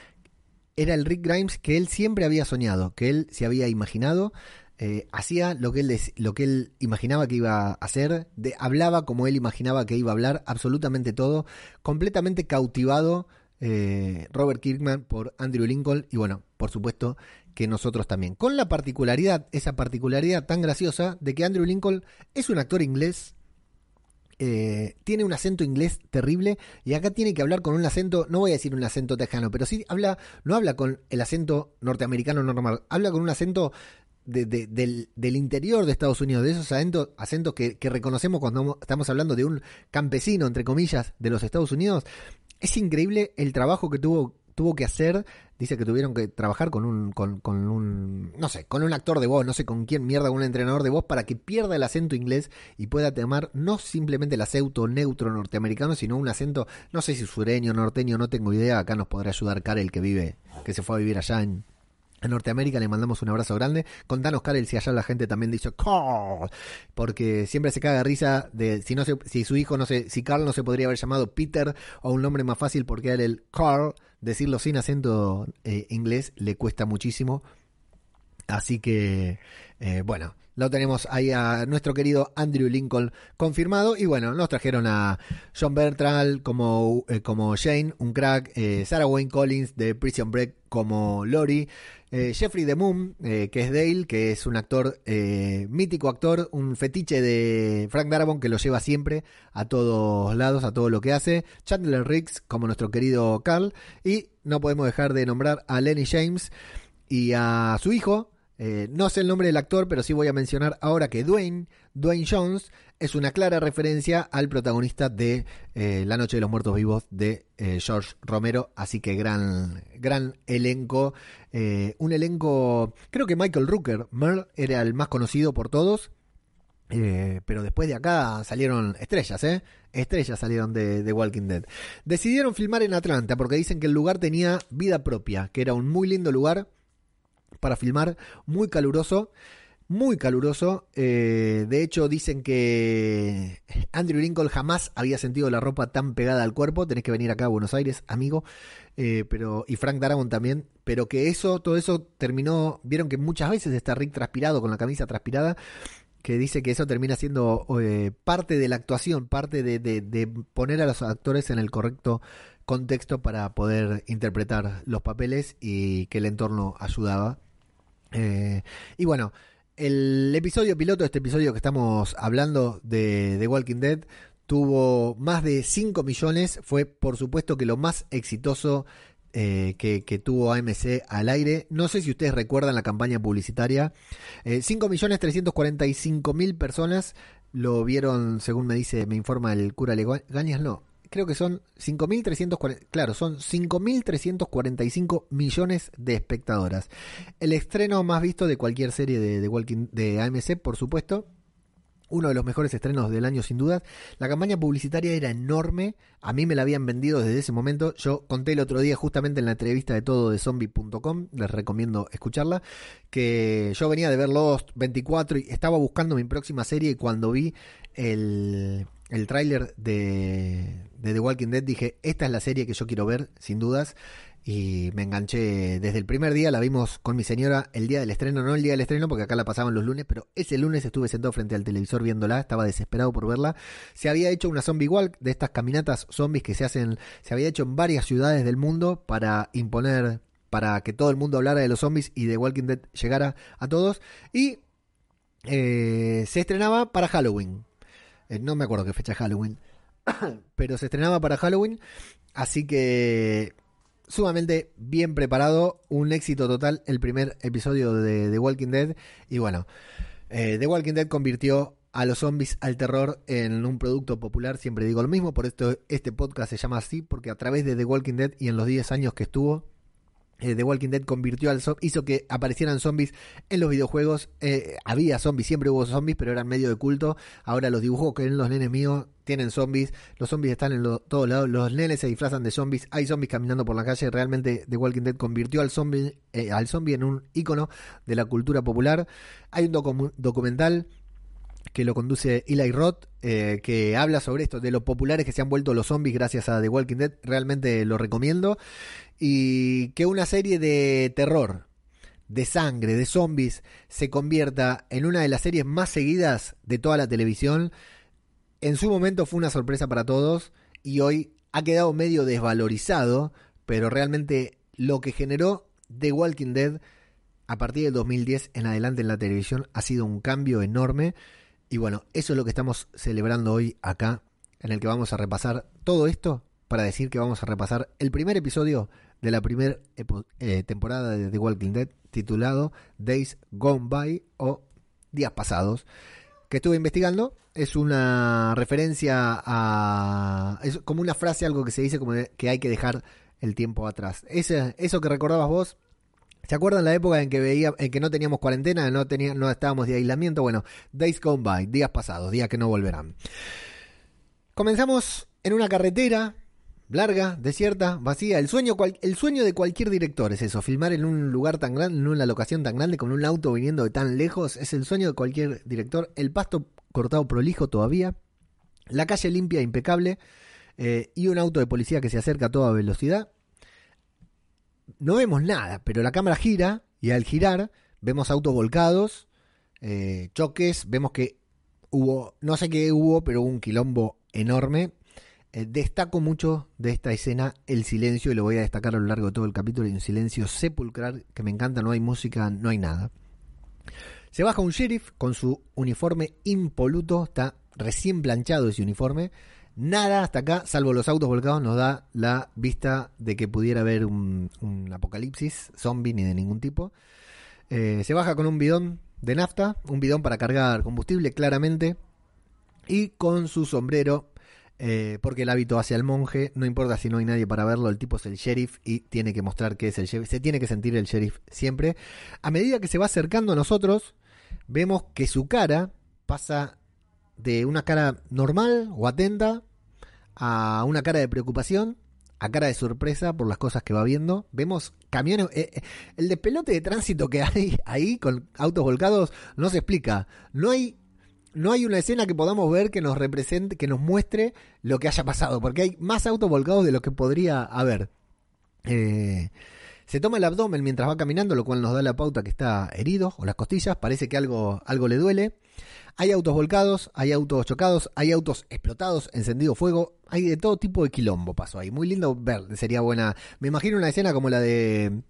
Era el Rick Grimes que él siempre había soñado, que él se había imaginado eh, hacía lo que, él, lo que él imaginaba que iba a hacer, de, hablaba como él imaginaba que iba a hablar, absolutamente todo, completamente cautivado eh, Robert Kirkman por Andrew Lincoln y bueno, por supuesto que nosotros también. Con la particularidad, esa particularidad tan graciosa de que Andrew Lincoln es un actor inglés, eh, tiene un acento inglés terrible y acá tiene que hablar con un acento, no voy a decir un acento tejano, pero sí habla, no habla con el acento norteamericano normal, habla con un acento del, interior de Estados Unidos, de esos acentos, acentos que, reconocemos cuando estamos hablando de un campesino, entre comillas, de los Estados Unidos, es increíble el trabajo que tuvo, tuvo que hacer. Dice que tuvieron que trabajar con un, con, con, un, no sé, con un actor de voz, no sé con quién mierda, un entrenador de voz, para que pierda el acento inglés y pueda tomar no simplemente el acento neutro norteamericano, sino un acento, no sé si sureño, norteño, no tengo idea. Acá nos podrá ayudar Karel, que vive, que se fue a vivir allá en, en Norteamérica le mandamos un abrazo grande. Contanos, Karel, si allá la gente también dice Carl, porque siempre se caga risa de si no si su hijo no sé, si Carl no se podría haber llamado Peter o un nombre más fácil porque él el Carl, decirlo sin acento eh, inglés le cuesta muchísimo. Así que, eh, bueno, lo tenemos ahí a nuestro querido Andrew Lincoln confirmado. Y bueno, nos trajeron a John Bertrand como, eh, como Jane, un crack. Sarah Wayne Collins de Prison Break como Lori. Eh, Jeffrey de Moon, eh, que es Dale, que es un actor, eh, mítico actor, un fetiche de Frank Darabont que lo lleva siempre a todos lados, a todo lo que hace. Chandler Riggs, como nuestro querido Carl. Y no podemos dejar de nombrar a Lenny James y a su hijo. No sé el nombre del actor, pero sí voy a mencionar ahora que Dwayne, Dwayne Jones, es una clara referencia al protagonista de eh, La Noche de los Muertos Vivos de eh, George Romero, así que gran, gran elenco, eh, un elenco, creo que Michael Rooker, Merle, era el más conocido por todos, pero después de acá salieron estrellas, ¿eh? Estrellas salieron de, Walking Dead. Decidieron filmar en Atlanta porque dicen que el lugar tenía vida propia, que era un muy lindo lugar para filmar, muy caluroso muy caluroso. Eh, de hecho, dicen que Andrew Lincoln jamás había sentido la ropa tan pegada al cuerpo. Tenés que venir acá a Buenos Aires, amigo. Eh, pero, y Frank Darabont también. Pero que eso, todo eso terminó. Vieron que muchas veces está Rick transpirado, con la camisa transpirada. Que dice que eso termina siendo eh, parte de la actuación, parte de, de poner a los actores en el correcto contexto para poder interpretar los papeles y que el entorno ayudaba. y bueno, el episodio piloto, este episodio que estamos hablando de The Walking Dead, tuvo más de 5 millones. Fue, por supuesto, que lo más exitoso eh, que, tuvo AMC al aire. No sé si ustedes recuerdan la campaña publicitaria. Eh, 5 millones 345 mil personas lo vieron, según me dice, me informa el cura Legañas. No, creo que son 5.340, claro, son 5.345 millones de espectadoras. El estreno más visto de cualquier serie de, de, Walking, de AMC, por supuesto. Uno de los mejores estrenos del año sin duda. La campaña publicitaria era enorme. A mí me la habían vendido desde ese momento. Yo conté el otro día justamente en la entrevista de todo de zombie.com. Les recomiendo escucharla. Que yo venía de ver Lost 24 y estaba buscando mi próxima serie y cuando vi el, el tráiler de, The Walking Dead dije, esta es la serie que yo quiero ver, sin dudas. Y me enganché desde el primer día, la vimos con mi señora el día del estreno, no el día del estreno porque acá la pasaban los lunes, pero ese lunes estuve sentado frente al televisor viéndola, estaba desesperado por verla. Se había hecho una zombie walk de estas caminatas zombies que se hacen, se había hecho en varias ciudades del mundo para imponer, para que todo el mundo hablara de los zombies y The Walking Dead llegara a todos. Y eh, se estrenaba para Halloween. Eh, no me acuerdo qué fecha Halloween, pero se estrenaba para Halloween, así que sumamente bien preparado, un éxito total el primer episodio de The Walking Dead. Y bueno, eh, The Walking Dead convirtió a los zombies al terror en un producto popular, siempre digo lo mismo, por esto este podcast se llama así, porque a través de The Walking Dead y en los 10 años que estuvo, eh, The Walking Dead convirtió al hizo que aparecieran zombies en los videojuegos. Eh, había zombies, siempre hubo zombies, pero eran medio de culto. Ahora los dibujos que ven los nenes míos tienen zombies. Los zombies están en todos lados. Los nenes se disfrazan de zombies. Hay zombies caminando por la calle. Realmente The Walking Dead convirtió al zombie, eh, al zombie en un icono de la cultura popular. Hay un documental que lo conduce Eli Roth, que habla sobre esto, de lo populares que se han vuelto los zombies gracias a The Walking Dead. Realmente lo recomiendo y que una serie de terror, de sangre, de zombies, se convierta en una de las series más seguidas de toda la televisión, en su momento fue una sorpresa para todos y hoy ha quedado medio desvalorizado, pero realmente lo que generó The Walking Dead a partir del 2010 en adelante en la televisión ha sido un cambio enorme. Y bueno, eso es lo que estamos celebrando hoy acá, en el que vamos a repasar todo esto para decir que vamos a repasar el primer episodio de la primera eh, temporada de The Walking Dead titulado Days Gone By o Días Pasados que estuve investigando es una referencia a es como una frase algo que se dice como que hay que dejar el tiempo atrás Ese, eso que recordabas vos ¿Se acuerdan la época en que veía, en que no teníamos cuarentena, no tenía, no estábamos de aislamiento? Bueno, days gone by, días pasados, días que no volverán. Comenzamos en una carretera larga, desierta, vacía. El sueño, el sueño de cualquier director es eso, filmar en un lugar tan grande, en una locación tan grande, con un auto viniendo de tan lejos, es el sueño de cualquier director. El pasto cortado prolijo todavía, la calle limpia, impecable, eh, y un auto de policía que se acerca a toda velocidad. No vemos nada, pero la cámara gira y al girar vemos autos volcados, eh, choques, vemos que hubo, no sé qué hubo, pero hubo un quilombo enorme destaco mucho de esta escena el silencio y lo voy a destacar a lo largo de todo el capítulo. Hay un silencio sepulcral que me encanta, no hay música, no hay nada. Se baja un sheriff con su uniforme impoluto, está recién planchado ese uniforme. Nada hasta acá, salvo los autos volcados, nos da la vista de que pudiera haber un, apocalipsis zombie ni de ningún tipo. Eh, se baja con un bidón de nafta, un bidón para cargar combustible claramente, y con su sombrero eh, porque el hábito hacia el monje, no importa si no hay nadie para verlo, el tipo es el sheriff y tiene que mostrar que es el sheriff, se tiene que sentir el sheriff siempre. A medida que se va acercando a nosotros, vemos que su cara pasa de una cara normal o atenta a una cara de preocupación, a cara de sorpresa por las cosas que va viendo. Vemos camiones, eh, eh, el despelote de tránsito que hay ahí con autos volcados no se explica. No hay no hay una escena que podamos ver que nos represente, que nos muestre lo que haya pasado, porque hay más autos volcados de lo que podría haber. Eh, se toma el abdomen mientras va caminando, lo cual nos da la pauta que está herido, o las costillas, parece que algo, algo le duele. Hay autos volcados, hay autos chocados, hay autos explotados, encendido fuego, hay de todo tipo de quilombo pasó ahí. Muy lindo ver, sería buena. Me imagino una escena como la de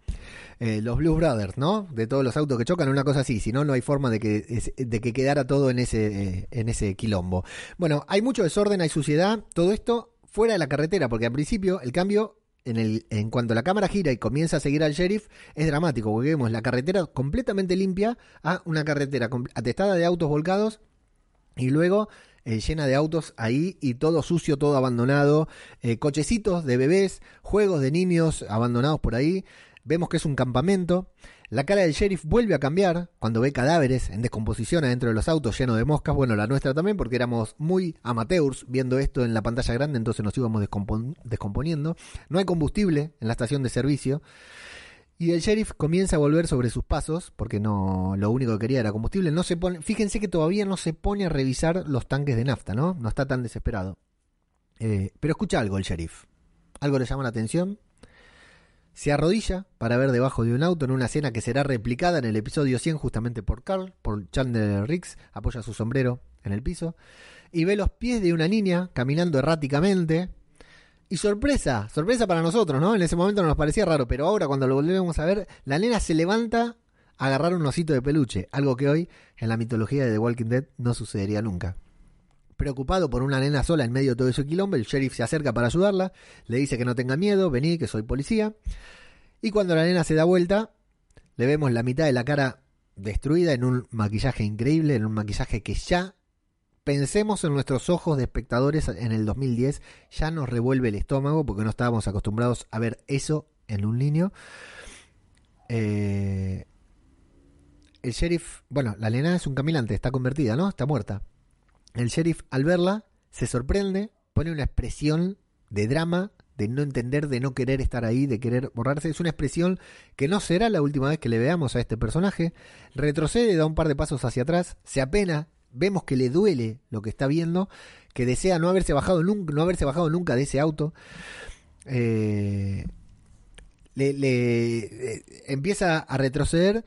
eh, los Blues Brothers, ¿no? De todos los autos que chocan, una cosa así. Si no, no hay forma de que, de que quedara todo en ese, eh, en ese quilombo. Bueno, hay mucho desorden, hay suciedad, todo esto fuera de la carretera, porque al principio el cambio en, el, en cuanto la cámara gira y comienza a seguir al sheriff, es dramático, porque vemos la carretera completamente limpia a una carretera atestada de autos volcados y luego eh, llena de autos ahí y todo sucio, todo abandonado, eh, cochecitos de bebés, juegos de niños abandonados por ahí. Vemos que es un campamento. La cara del sheriff vuelve a cambiar cuando ve cadáveres en descomposición adentro de los autos llenos de moscas. Bueno, la nuestra también, porque éramos muy amateurs viendo esto en la pantalla grande, entonces nos íbamos descomponiendo. No hay combustible en la estación de servicio. Y el sheriff comienza a volver sobre sus pasos, porque no lo único que quería era combustible. No se pone, fíjense que todavía no se pone a revisar los tanques de nafta, ¿no? No está tan desesperado. Eh, pero escucha algo el sheriff. Algo le llama la atención se arrodilla para ver debajo de un auto en una escena que será replicada en el episodio 100 justamente por Carl, por Chandler Riggs, apoya su sombrero en el piso, y ve los pies de una niña caminando erráticamente. Y sorpresa, sorpresa para nosotros, ¿no? En ese momento no nos parecía raro, pero ahora cuando lo volvemos a ver, la nena se levanta a agarrar un osito de peluche, algo que hoy en la mitología de The Walking Dead no sucedería nunca. Preocupado por una nena sola en medio de todo ese quilombo, el sheriff se acerca para ayudarla, le dice que no tenga miedo, vení, que soy policía. Y cuando la nena se da vuelta, le vemos la mitad de la cara destruida en un maquillaje increíble, en un maquillaje que ya, pensemos en nuestros ojos de espectadores en el 2010, ya nos revuelve el estómago porque no estábamos acostumbrados a ver eso en un niño. Eh, el sheriff, bueno, la nena es un caminante, está convertida, ¿no? Está muerta. El sheriff al verla se sorprende, pone una expresión de drama, de no entender, de no querer estar ahí, de querer borrarse. Es una expresión que no será la última vez que le veamos a este personaje. Retrocede, da un par de pasos hacia atrás, se apena, vemos que le duele lo que está viendo, que desea no haberse bajado nunca, no haberse bajado nunca de ese auto. Eh, le, eh, empieza a retroceder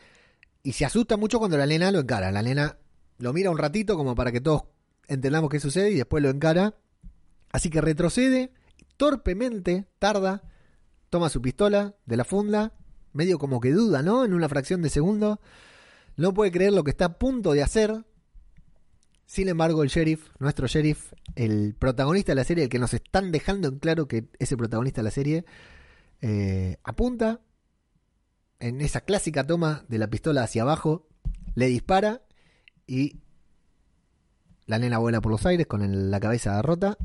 y se asusta mucho cuando la nena lo encara. La nena lo mira un ratito como para que todos entendamos qué sucede y después lo encara. Así que retrocede, torpemente, tarda, toma su pistola de la funda, medio como que duda, ¿no? En una fracción de segundo. No puede creer lo que está a punto de hacer. Sin embargo, el sheriff, nuestro sheriff, el protagonista de la serie, el que nos están dejando en claro que es el protagonista de la serie, eh, apunta en esa clásica toma de la pistola hacia abajo, le dispara y la nena vuela por los aires con la cabeza rota.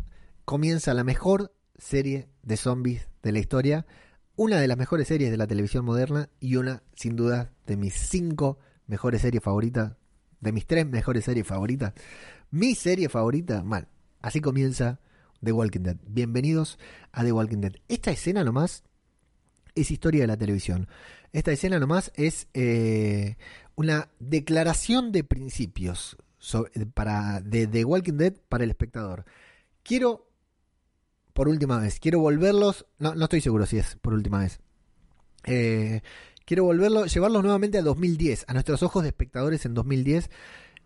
Comienza la mejor serie de zombies de la historia. Una de las mejores series de la televisión moderna y una, sin duda, de mis cinco mejores series favoritas. De mis tres mejores series favoritas. Mi serie favorita, mal. Así comienza The Walking Dead. Bienvenidos a The Walking Dead. Esta escena nomás es historia de la televisión. Esta escena nomás es eh, una declaración de principios para, de Walking Dead para el espectador. Quiero, por última vez, quiero volverlos, no, no estoy seguro si es por última vez. Eh, quiero volverlo, llevarlos nuevamente a 2010, a nuestros ojos de espectadores en 2010.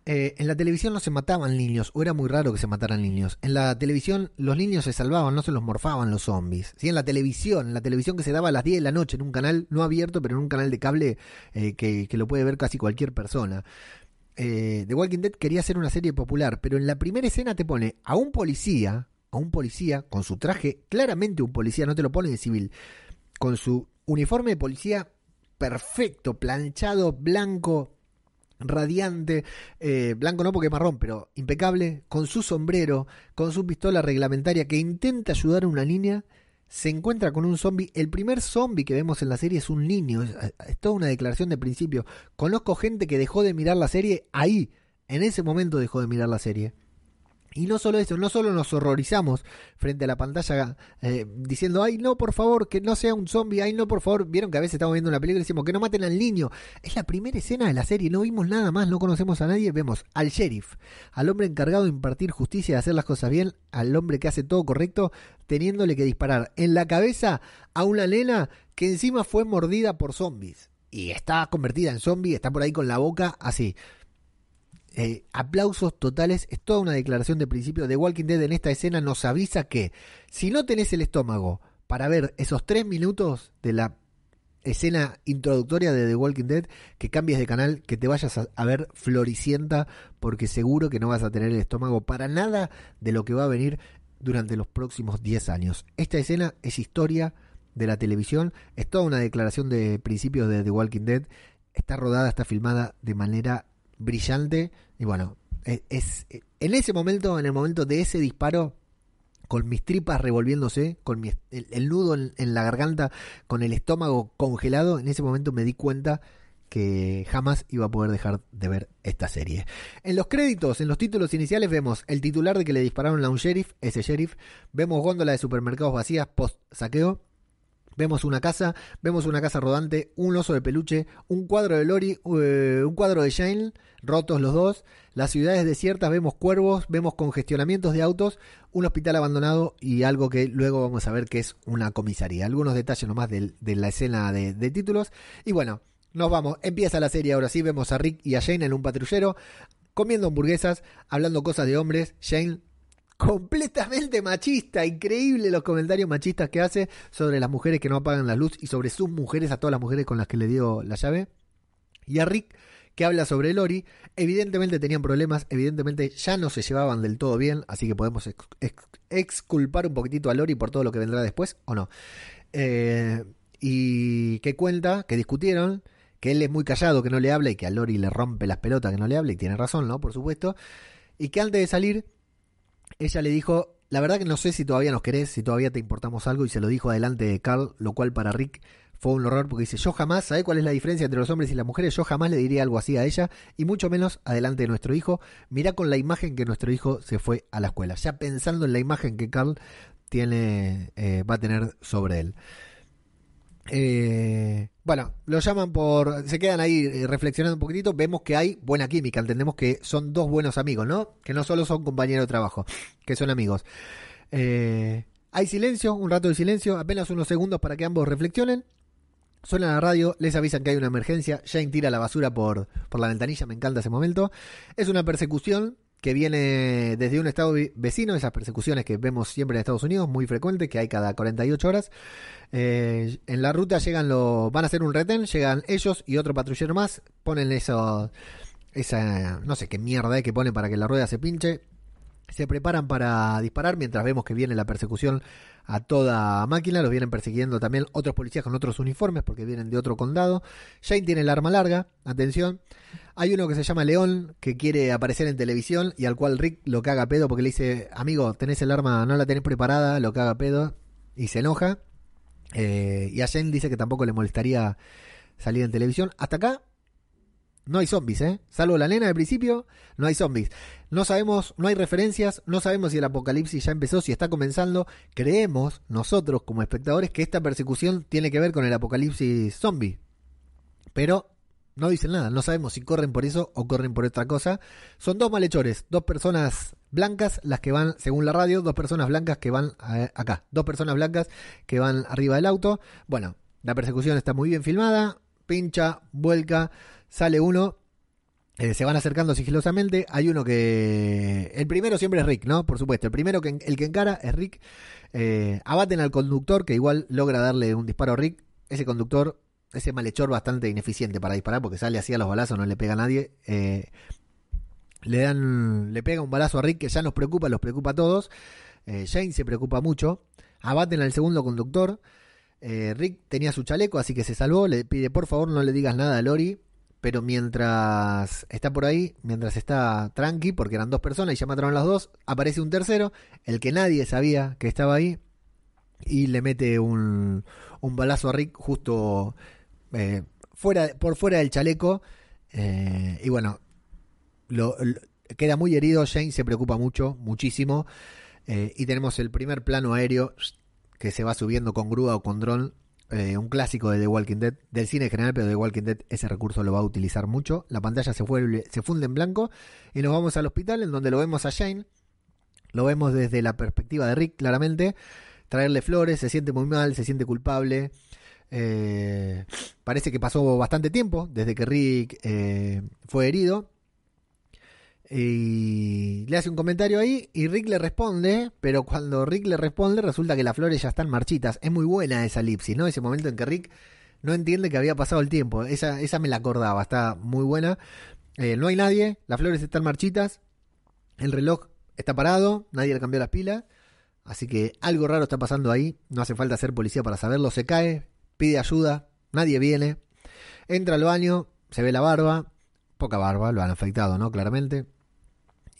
Eh, en la televisión no se mataban niños, o era muy raro que se mataran niños. En la televisión los niños se salvaban, no se los morfaban los zombies. ¿Sí? En la televisión, en la televisión que se daba a las 10 de la noche, en un canal no abierto, pero en un canal de cable eh, que, que, lo puede ver casi cualquier persona eh, The Walking Dead quería hacer una serie popular, pero en la primera escena te pone a un policía, a un policía con su traje, claramente un policía, no te lo pone de civil, con su uniforme de policía perfecto, planchado, blanco, radiante, eh, blanco no porque es marrón, pero impecable, con su sombrero, con su pistola reglamentaria que intenta ayudar a una niña se encuentra con un zombie. El primer zombie que vemos en la serie es un niño. Es, toda una declaración de principio. Conozco gente que dejó de mirar la serie ahí. En ese momento dejó de mirar la serie. Y no solo eso, no solo nos horrorizamos frente a la pantalla eh, diciendo, ay no, por favor, que no sea un zombie, ay no, por favor, vieron que a veces estamos viendo una película y decimos que no maten al niño. Es la primera escena de la serie, no vimos nada más, no conocemos a nadie, vemos al sheriff, al hombre encargado de impartir justicia y hacer las cosas bien, al hombre que hace todo correcto, teniéndole que disparar en la cabeza a una nena que encima fue mordida por zombies. Y está convertida en zombie, está por ahí con la boca así. Eh, aplausos totales, es toda una declaración de principio. de Walking Dead en esta escena nos avisa que si no tenés el estómago para ver esos tres minutos de la escena introductoria de The Walking Dead, que cambies de canal, que te vayas a, ver Floricienta, porque seguro que no vas a tener el estómago para nada de lo que va a venir durante los próximos 10 años. Esta escena es historia de la televisión, es toda una declaración de principios de The Walking Dead, está rodada, está filmada de manera brillante. Y bueno, e, es, en ese momento, en el momento de ese disparo, con mis tripas revolviéndose, con el, nudo en, la garganta, con el estómago congelado, en ese momento me di cuenta que jamás iba a poder dejar de ver esta serie. En los créditos, en los títulos iniciales, vemos el titular de que le dispararon a un sheriff, ese sheriff, vemos góndola de supermercados vacías post saqueo, Vemos una casa, vemos una casa rodante, un oso de peluche, un cuadro de Lori, eh, un cuadro de Shane, rotos los dos, las ciudades desiertas, vemos cuervos, vemos congestionamientos de autos, un hospital abandonado y algo que luego vamos a ver que es una comisaría. Algunos detalles nomás de, de la escena de, de títulos. Y bueno, nos vamos, empieza la serie ahora sí, vemos a Rick y a Shane en un patrullero, comiendo hamburguesas, hablando cosas de hombres, Shane completamente machista, increíble los comentarios machistas que hace sobre las mujeres que no apagan la luz y sobre sus mujeres, a todas las mujeres con las que le dio la llave. Y a Rick, que habla sobre Lori, evidentemente tenían problemas, evidentemente ya no se llevaban del todo bien, así que podemos exculpar un poquitito a Lori por todo lo que vendrá después, o no. Eh, y que cuenta, que discutieron, que él es muy callado, que no le habla y que a Lori le rompe las pelotas, que no le habla, y tiene razón, ¿no? Por supuesto. Y que antes de salir ella le dijo, la verdad que no sé si todavía nos querés, si todavía te importamos algo, y se lo dijo adelante de Carl, lo cual para Rick fue un horror porque dice, yo jamás, ¿sabes cuál es la diferencia entre los hombres y las mujeres? Yo jamás le diría algo así a ella, y mucho menos adelante de nuestro hijo. Mirá con la imagen que nuestro hijo se fue a la escuela, ya pensando en la imagen que Carl tiene, eh, va a tener sobre él. Eh, bueno, lo llaman por. Se quedan ahí eh, reflexionando un poquitito. Vemos que hay buena química. Entendemos que son dos buenos amigos, ¿no? Que no solo son compañeros de trabajo, que son amigos. Eh, hay silencio, un rato de silencio, apenas unos segundos para que ambos reflexionen. Suena la radio, les avisan que hay una emergencia. Jane tira la basura por, por la ventanilla, me encanta ese momento. Es una persecución que viene desde un estado vecino, esas persecuciones que vemos siempre en Estados Unidos, muy frecuentes, que hay cada 48 horas. Eh, en la ruta llegan los, van a hacer un retén, llegan ellos y otro patrullero más, ponen eso, esa, no sé qué mierda es que ponen para que la rueda se pinche, se preparan para disparar mientras vemos que viene la persecución a toda máquina. Los vienen persiguiendo también otros policías con otros uniformes porque vienen de otro condado. Jane tiene el arma larga, atención. Hay uno que se llama León que quiere aparecer en televisión y al cual Rick lo caga pedo porque le dice, amigo, tenés el arma, no la tenés preparada, lo caga pedo y se enoja. Eh, y a Jane dice que tampoco le molestaría salir en televisión. Hasta acá no hay zombies, ¿eh? Salvo la nena de principio, no hay zombies. No sabemos, no hay referencias, no sabemos si el apocalipsis ya empezó, si está comenzando. Creemos, nosotros como espectadores, que esta persecución tiene que ver con el apocalipsis zombie. Pero no dicen nada, no sabemos si corren por eso o corren por otra cosa. Son dos malhechores, dos personas blancas, las que van, según la radio, dos personas blancas que van acá, dos personas blancas que van arriba del auto. Bueno, la persecución está muy bien filmada, pincha, vuelca sale uno, eh, se van acercando sigilosamente, hay uno que... El primero siempre es Rick, ¿no? Por supuesto, el primero que el que encara es Rick. Eh, abaten al conductor que igual logra darle un disparo a Rick. Ese conductor, ese malhechor bastante ineficiente para disparar porque sale así a los balazos, no le pega a nadie. Eh, le dan, le pega un balazo a Rick que ya nos preocupa, los preocupa a todos. Jane se preocupa mucho. Abaten al segundo conductor. Rick tenía su chaleco, así que se salvó. Le pide por favor no le digas nada a Lori pero mientras está por ahí, mientras está tranqui, porque eran dos personas y ya mataron las dos, aparece un tercero, el que nadie sabía que estaba ahí, y le mete un, un balazo a Rick justo eh, fuera, por fuera del chaleco. Eh, y bueno, lo, queda muy herido, Jane se preocupa mucho, muchísimo, eh, y tenemos el primer plano aéreo que se va subiendo con grúa o con dron, eh, un clásico de The Walking Dead, del cine en general, pero The Walking Dead ese recurso lo va a utilizar mucho. La pantalla se, vuelve, se funde en blanco y nos vamos al hospital en donde lo vemos a Jane, lo vemos desde la perspectiva de Rick claramente, traerle flores, se siente muy mal, se siente culpable. Eh, parece que pasó bastante tiempo desde que Rick eh, fue herido. Y le hace un comentario ahí y Rick le responde, pero cuando Rick le responde resulta que las flores ya están marchitas. Es muy buena esa elipsis, ¿no? Ese momento en que Rick no entiende que había pasado el tiempo. Esa, esa me la acordaba, está muy buena. Eh, no hay nadie, las flores están marchitas, el reloj está parado, nadie le cambió las pilas. Así que algo raro está pasando ahí, no hace falta ser policía para saberlo. Se cae, pide ayuda, nadie viene. Entra al baño, se ve la barba, poca barba, lo han afectado, ¿no? Claramente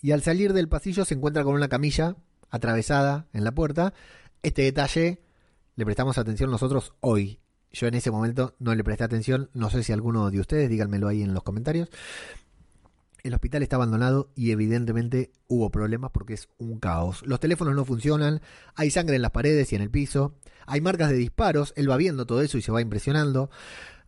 y al salir del pasillo se encuentra con una camilla atravesada en la puerta. Este detalle le prestamos atención nosotros hoy. Yo en ese momento no le presté atención, no sé si alguno de ustedes, díganmelo ahí en los comentarios. El hospital está abandonado y evidentemente hubo problemas porque es un caos. Los teléfonos no funcionan, hay sangre en las paredes y en el piso, hay marcas de disparos, él va viendo todo eso y se va impresionando.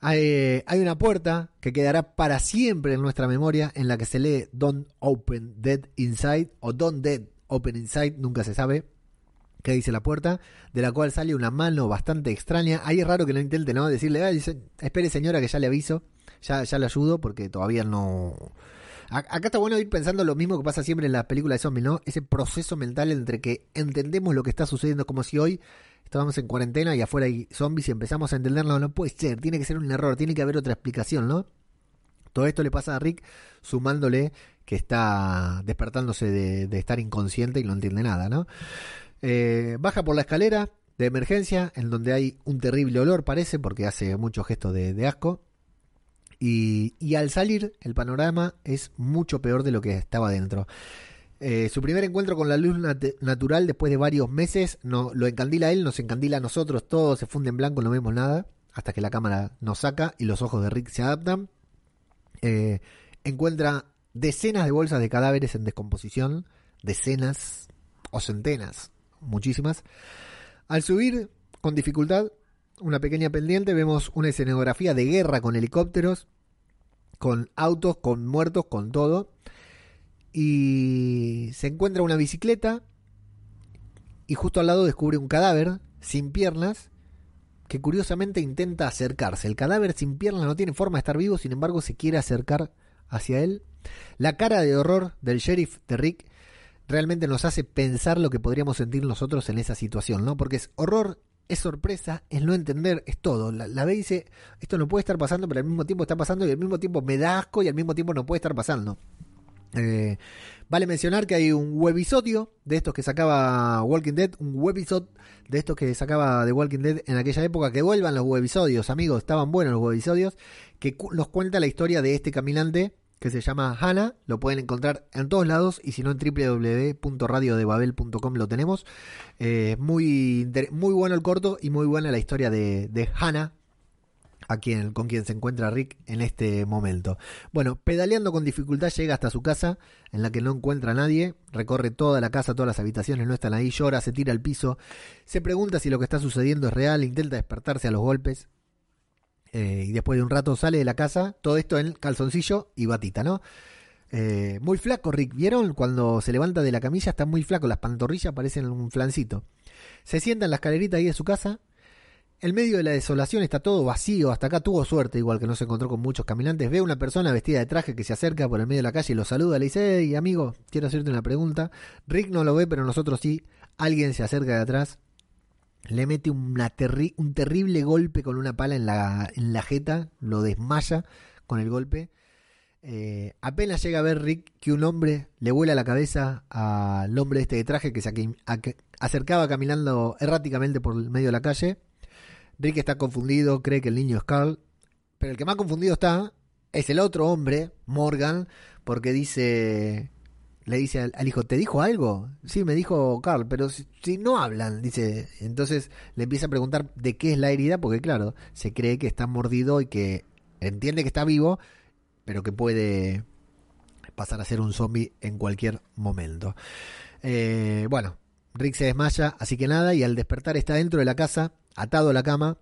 Hay, una puerta que quedará para siempre en nuestra memoria en la que se lee Don't Open Dead Inside o Don't Dead Open Inside, nunca se sabe qué dice la puerta, de la cual sale una mano bastante extraña. Ahí es raro que no intente, ¿no? Decirle, espere señora que ya le aviso, ya, ya le ayudo porque todavía no... Acá está bueno ir pensando lo mismo que pasa siempre en las películas de zombies, ¿no? Ese proceso mental entre que entendemos lo que está sucediendo como si hoy estábamos en cuarentena y afuera hay zombies y empezamos a entenderlo, no puede ser, tiene que ser un error, tiene que haber otra explicación, ¿no? Todo esto le pasa a Rick sumándole que está despertándose de, estar inconsciente y no entiende nada, ¿no? Eh, baja por la escalera de emergencia, en donde hay un terrible olor, parece, porque hace mucho gesto de, asco. Y, y, al salir, el panorama es mucho peor de lo que estaba dentro. Eh, su primer encuentro con la luz natural después de varios meses no, lo encandila él, nos encandila a nosotros, todo se funde en blanco, no vemos nada, hasta que la cámara nos saca y los ojos de Rick se adaptan. Eh, encuentra decenas de bolsas de cadáveres en descomposición, decenas o centenas, muchísimas. Al subir con dificultad una pequeña pendiente vemos una escenografía de guerra con helicópteros, con autos, con muertos, con todo y se encuentra una bicicleta y justo al lado descubre un cadáver sin piernas que curiosamente intenta acercarse. El cadáver sin piernas no tiene forma de estar vivo, sin embargo se quiere acercar hacia él. La cara de horror del sheriff de Rick realmente nos hace pensar lo que podríamos sentir nosotros en esa situación, ¿no? Porque es horror, es sorpresa, es no entender, es todo. La, la ve dice, esto no puede estar pasando, pero al mismo tiempo está pasando y al mismo tiempo me da asco y al mismo tiempo no puede estar pasando. Eh, vale mencionar que hay un webisodio de estos que sacaba Walking Dead, un webisod de estos que sacaba de Walking Dead en aquella época, que vuelvan los webisodios, amigos, estaban buenos los webisodios, que nos cuenta la historia de este caminante que se llama Hannah, lo pueden encontrar en todos lados y si no en www.radiodebabel.com lo tenemos. Eh, muy, muy bueno el corto y muy buena la historia de, de Hannah, a quien, con quien se encuentra Rick en este momento. Bueno, pedaleando con dificultad llega hasta su casa, en la que no encuentra a nadie, recorre toda la casa, todas las habitaciones no están ahí, llora, se tira al piso, se pregunta si lo que está sucediendo es real, intenta despertarse a los golpes, eh, y después de un rato sale de la casa, todo esto en calzoncillo y batita, ¿no? Eh, muy flaco Rick, ¿vieron? Cuando se levanta de la camilla está muy flaco, las pantorrillas parecen un flancito. Se sienta en la escalerita ahí de su casa, en medio de la desolación está todo vacío, hasta acá tuvo suerte, igual que no se encontró con muchos caminantes. Ve una persona vestida de traje que se acerca por el medio de la calle y lo saluda, le dice, hey amigo, quiero hacerte una pregunta. Rick no lo ve, pero nosotros sí. Alguien se acerca de atrás, le mete una un terrible golpe con una pala en la, en jeta, lo desmaya con el golpe. Eh, apenas llega a ver Rick que un hombre le vuela la cabeza al hombre este de traje que se acercaba caminando erráticamente por el medio de la calle Rick está confundido, cree que el niño es Carl, pero el que más confundido está es el otro hombre, Morgan, porque dice, le dice al, hijo, ¿te dijo algo? Sí, me dijo Carl, pero si, no hablan, dice, entonces le empieza a preguntar de qué es la herida, porque claro, se cree que está mordido y que entiende que está vivo, pero que puede pasar a ser un zombie en cualquier momento. Eh, bueno, Rick se desmaya, así que nada, y al despertar está dentro de la casa, atado a la cama.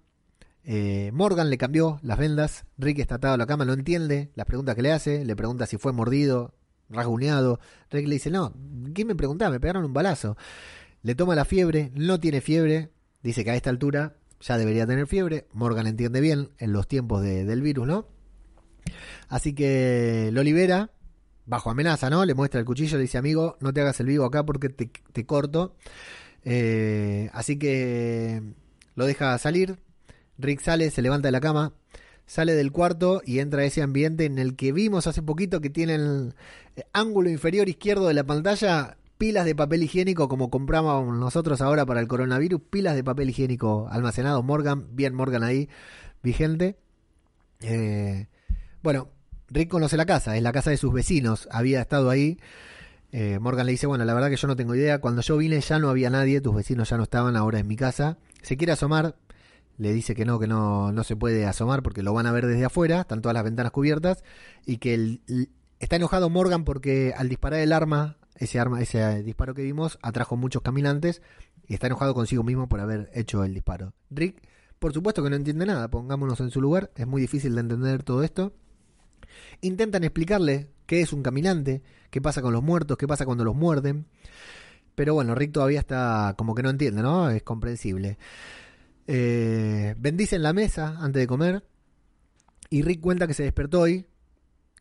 Eh, Morgan le cambió las vendas, Rick está atado a la cama, no entiende las preguntas que le hace, le pregunta si fue mordido, rasguñado. Rick le dice, no, ¿quién me preguntaba? Me pegaron un balazo. Le toma la fiebre, no tiene fiebre, dice que a esta altura ya debería tener fiebre. Morgan entiende bien en los tiempos del virus, ¿no? Así que lo libera bajo amenaza, ¿no? Le muestra el cuchillo, le dice, amigo, no te hagas el vivo acá porque te, corto. Eh, así que lo deja salir. Rick sale, se levanta de la cama, sale del cuarto y entra a ese ambiente en el que vimos hace poquito que tiene el ángulo inferior izquierdo de la pantalla pilas de papel higiénico como compramos nosotros ahora para el coronavirus, pilas de papel higiénico almacenado. Morgan, bien Morgan ahí, vigente. Eh, bueno, Rick conoce la casa, es la casa de sus vecinos, había estado ahí. Eh, Morgan le dice, bueno, la verdad que yo no tengo idea, cuando yo vine ya no había nadie, tus vecinos ya no estaban, ahora es mi casa. Se quiere asomar, le dice que no, que no, no se puede asomar porque lo van a ver desde afuera, están todas las ventanas cubiertas, y que está enojado Morgan porque al disparar el arma ese arma, ese disparo que vimos atrajo muchos caminantes y está enojado consigo mismo por haber hecho el disparo. Rick, por supuesto que no entiende nada, pongámonos en su lugar, es muy difícil de entender todo esto. Intentan explicarle qué es un caminante, qué pasa con los muertos, qué pasa cuando los muerden. Pero bueno, Rick todavía está como que no entiende, ¿no? Es comprensible. Eh, bendicen la mesa antes de comer. Y Rick cuenta que se despertó hoy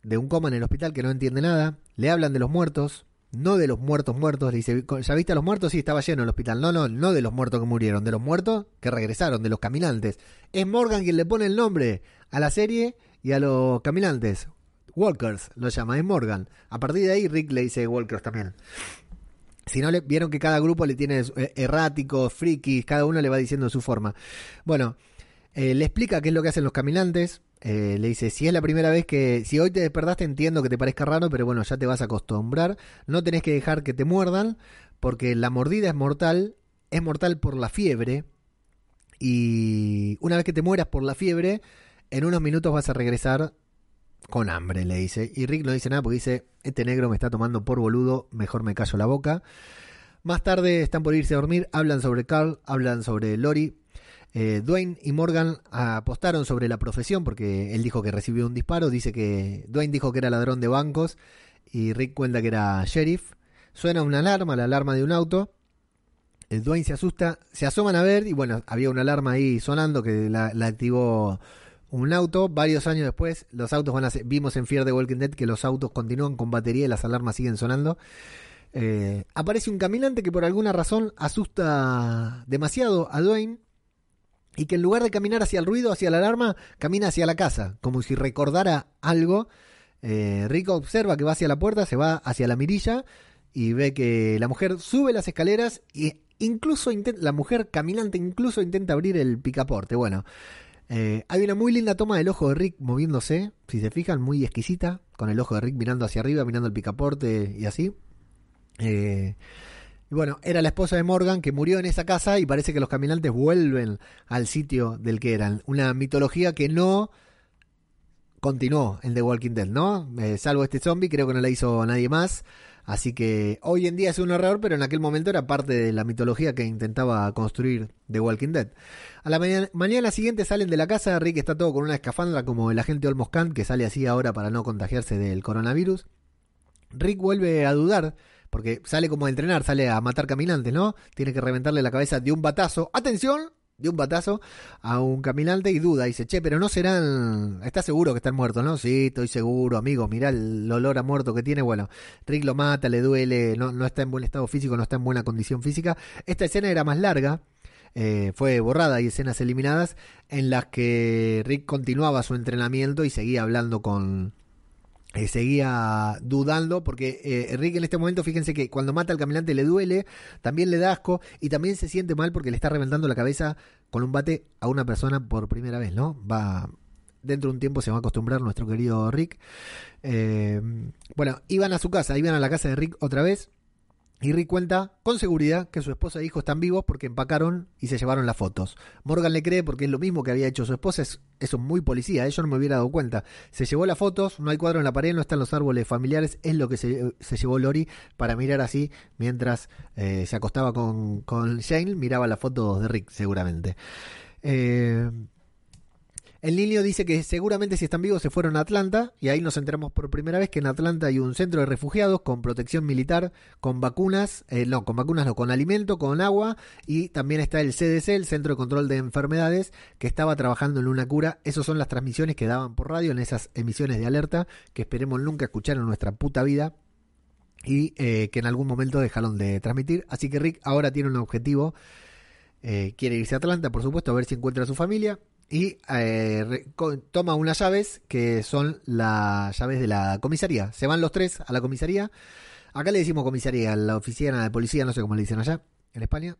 de un coma en el hospital que no entiende nada. Le hablan de los muertos no de los muertos muertos, le dice, ¿ya viste a los muertos? Sí, estaba lleno el hospital. No, no, no de los muertos que murieron, de los muertos que regresaron, de los caminantes. Es Morgan quien le pone el nombre a la serie y a los caminantes. Walkers lo llama, es Morgan. A partir de ahí Rick le dice Walkers también. Si no, le, vieron que cada grupo le tiene eh, erráticos, frikis, cada uno le va diciendo su forma. Bueno, eh, le explica qué es lo que hacen los caminantes, eh, le dice, si es la primera vez que, si hoy te despertaste entiendo que te parezca raro, pero bueno, ya te vas a acostumbrar. No tenés que dejar que te muerdan, porque la mordida es mortal, es mortal por la fiebre. Y una vez que te mueras por la fiebre, en unos minutos vas a regresar con hambre, le dice. Y Rick no dice nada porque dice, este negro me está tomando por boludo, mejor me callo la boca. Más tarde están por irse a dormir, hablan sobre Carl, hablan sobre Lori, eh, Dwayne y Morgan apostaron sobre la profesión porque él dijo que recibió un disparo. Dice que Dwayne dijo que era ladrón de bancos y Rick cuenta que era sheriff. Suena una alarma, la alarma de un auto. El Dwayne se asusta, se asoman a ver y bueno, había una alarma ahí sonando que la, activó un auto. Varios años después, los autos van a ser, vimos en Fear the Walking Dead que los autos continúan con batería y las alarmas siguen sonando. Eh, aparece un caminante que por alguna razón asusta demasiado a Dwayne y que en lugar de caminar hacia el ruido, hacia la alarma, camina hacia la casa, como si recordara algo. Eh, Rico observa que va hacia la puerta, se va hacia la mirilla y ve que la mujer sube las escaleras e incluso la mujer caminante incluso intenta abrir el picaporte. Bueno, eh, hay una muy linda toma del ojo de Rick moviéndose, si se fijan, muy exquisita, con el ojo de Rick mirando hacia arriba, mirando el picaporte y así. Eh, y bueno, era la esposa de Morgan que murió en esa casa y parece que los caminantes vuelven al sitio del que eran. Una mitología que no continuó en The Walking Dead, ¿no? Eh, salvo este zombie, creo que no la hizo nadie más. Así que hoy en día es un error, pero en aquel momento era parte de la mitología que intentaba construir The Walking Dead. A la mañana, siguiente salen de la casa, Rick está todo con una escafandra como el agente Olmos que sale así ahora para no contagiarse del coronavirus. Rick vuelve a dudar porque sale como a entrenar, sale a matar caminantes, ¿no? Tiene que reventarle la cabeza de un batazo. ¡Atención! De un batazo a un caminante y duda. Dice, che, pero no serán. ¿Estás seguro que están muertos, no? Sí, estoy seguro, amigo. Mirá el olor a muerto que tiene. Bueno, Rick lo mata, le duele, no, no está en buen estado físico, no está en buena condición física. Esta escena era más larga. Eh, fue borrada y escenas eliminadas en las que Rick continuaba su entrenamiento y seguía hablando con, eh, seguía dudando porque eh, en este momento fíjense que cuando mata al caminante le duele, también le da asco y también se siente mal porque le está reventando la cabeza con un bate a una persona por primera vez, ¿no? Va dentro de un tiempo se va a acostumbrar nuestro querido Rick. Eh, bueno, iban a su casa, iban a la casa de Rick otra vez. Y Rick cuenta con seguridad que su esposa e hijo están vivos porque empacaron y se llevaron las fotos. Morgan le cree porque es lo mismo que había hecho su esposa, es, eso es muy policía, ¿eh? yo no me hubiera dado cuenta. Se llevó las fotos, no hay cuadro en la pared, no están los árboles familiares, es lo que se, llevó Lori para mirar así mientras eh, se acostaba con, con Shane, miraba las fotos de Rick seguramente. Eh, el niño dice que seguramente si están vivos se fueron a Atlanta y ahí nos enteramos por primera vez que en Atlanta hay un centro de refugiados con protección militar, con vacunas, eh, no, con vacunas no, con alimento, con agua y también está el CDC, el Centro de Control de Enfermedades, que estaba trabajando en una cura. Esas son las transmisiones que daban por radio en esas emisiones de alerta que esperemos nunca escuchar en nuestra puta vida y eh, que en algún momento dejaron de transmitir. Así que Rick ahora tiene un objetivo. Eh, quiere irse a Atlanta, por supuesto, a ver si encuentra a su familia y eh, toma unas llaves que son las llaves de la comisaría. Se van los tres a la comisaría. Acá le decimos comisaría, la oficina de policía, no sé cómo le dicen allá, en España.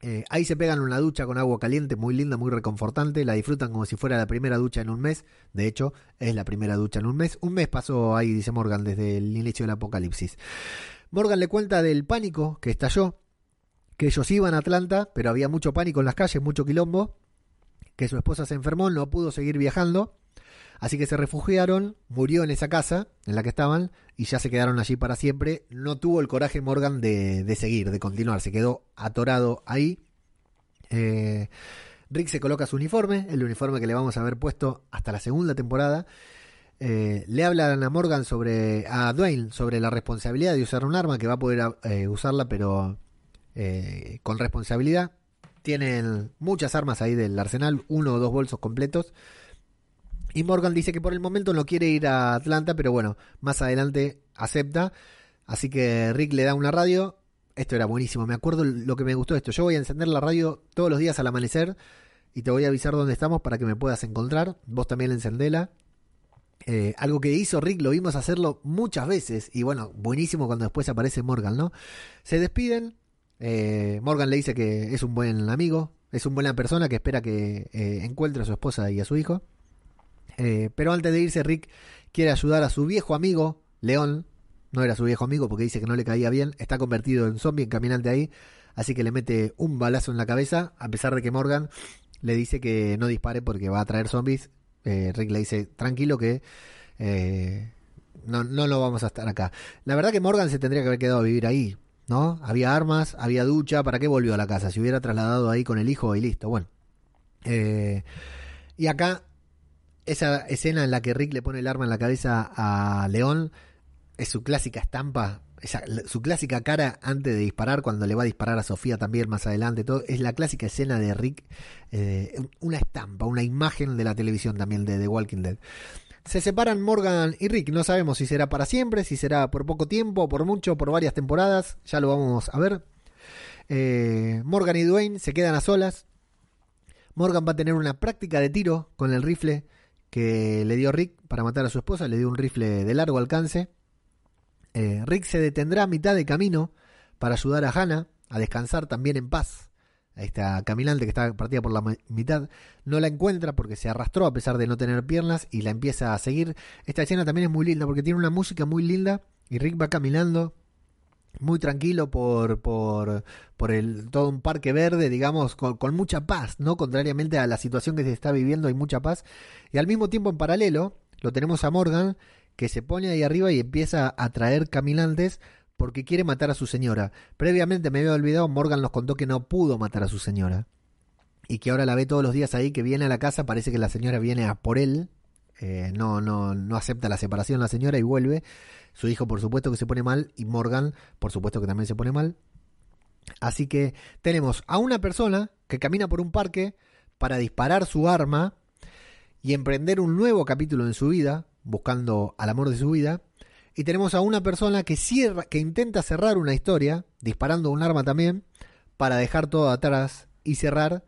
Eh, ahí se pegan una ducha con agua caliente, muy linda, muy reconfortante. La disfrutan como si fuera la primera ducha en un mes. De hecho, es la primera ducha en un mes. Un mes pasó ahí, dice Morgan, desde el inicio del apocalipsis. Morgan le cuenta del pánico que estalló, que ellos iban a Atlanta, pero había mucho pánico en las calles, mucho quilombo que su esposa se enfermó, no pudo seguir viajando, así que se refugiaron, murió en esa casa en la que estaban y ya se quedaron allí para siempre. No tuvo el coraje Morgan de, seguir, de continuar, se quedó atorado ahí. Eh, Rick se coloca su uniforme, el uniforme que le vamos a haber puesto hasta la segunda temporada. Eh, le hablan a Morgan sobre, a Dwayne, sobre la responsabilidad de usar un arma, que va a poder eh, usarla, pero con responsabilidad. Tienen muchas armas ahí del arsenal, uno o dos bolsos completos. Y Morgan dice que por el momento no quiere ir a Atlanta, pero bueno, más adelante acepta. Así que Rick le da una radio. Esto era buenísimo, me acuerdo lo que me gustó esto. Yo voy a encender la radio todos los días al amanecer y te voy a avisar dónde estamos para que me puedas encontrar. Vos también encendela. Eh, algo que hizo Rick, lo vimos hacerlo muchas veces. Y bueno, buenísimo cuando después aparece Morgan, ¿no? Se despiden. Eh, Morgan le dice que es un buen amigo, es una buena persona que espera que eh, encuentre a su esposa y a su hijo. Eh, pero antes de irse, Rick quiere ayudar a su viejo amigo, León. No era su viejo amigo porque dice que no le caía bien. Está convertido en zombie, en caminante ahí. Así que le mete un balazo en la cabeza. A pesar de que Morgan le dice que no dispare porque va a traer zombies. Rick le dice, tranquilo que no, no lo vamos a estar acá. La verdad que Morgan se tendría que haber quedado a vivir ahí. ¿No? Había armas, había ducha, ¿para qué volvió a la casa? Si hubiera trasladado ahí con el hijo y listo, bueno. Eh, y acá, esa escena en la que Rick le pone el arma en la cabeza a León, es su clásica estampa, su clásica cara antes de disparar, cuando le va a disparar a Sofía también más adelante, todo, es la clásica escena de Rick, eh, una estampa, una imagen de la televisión también de The Walking Dead. Se separan Morgan y Rick. No sabemos si será para siempre, si será por poco tiempo, por mucho, por varias temporadas. Ya lo vamos a ver. Eh, Morgan y Dwayne se quedan a solas. Morgan va a tener una práctica de tiro con el rifle que le dio Rick para matar a su esposa. Le dio un rifle de largo alcance. Eh, Rick se detendrá a mitad de camino para ayudar a Hannah a descansar también en paz esta caminante que está partida por la mitad, no la encuentra porque se arrastró a pesar de no tener piernas y la empieza a seguir. Esta escena también es muy linda porque tiene una música muy linda y Rick va caminando muy tranquilo por, por, por el, todo un parque verde, digamos, con, con, mucha paz, ¿no? Contrariamente a la situación que se está viviendo, hay mucha paz. Y al mismo tiempo, en paralelo, lo tenemos a Morgan, que se pone ahí arriba y empieza a traer caminantes porque quiere matar a su señora. Previamente me había olvidado, Morgan nos contó que no pudo matar a su señora. Y que ahora la ve todos los días ahí, que viene a la casa, parece que la señora viene a por él. Eh, no, no, no acepta la separación la señora y vuelve. Su hijo, por supuesto, que se pone mal. Y Morgan, por supuesto, que también se pone mal. Así que tenemos a una persona que camina por un parque para disparar su arma y emprender un nuevo capítulo en su vida, buscando al amor de su vida. Y tenemos a una persona que cierra, que intenta cerrar una historia, disparando un arma también, para dejar todo atrás y cerrar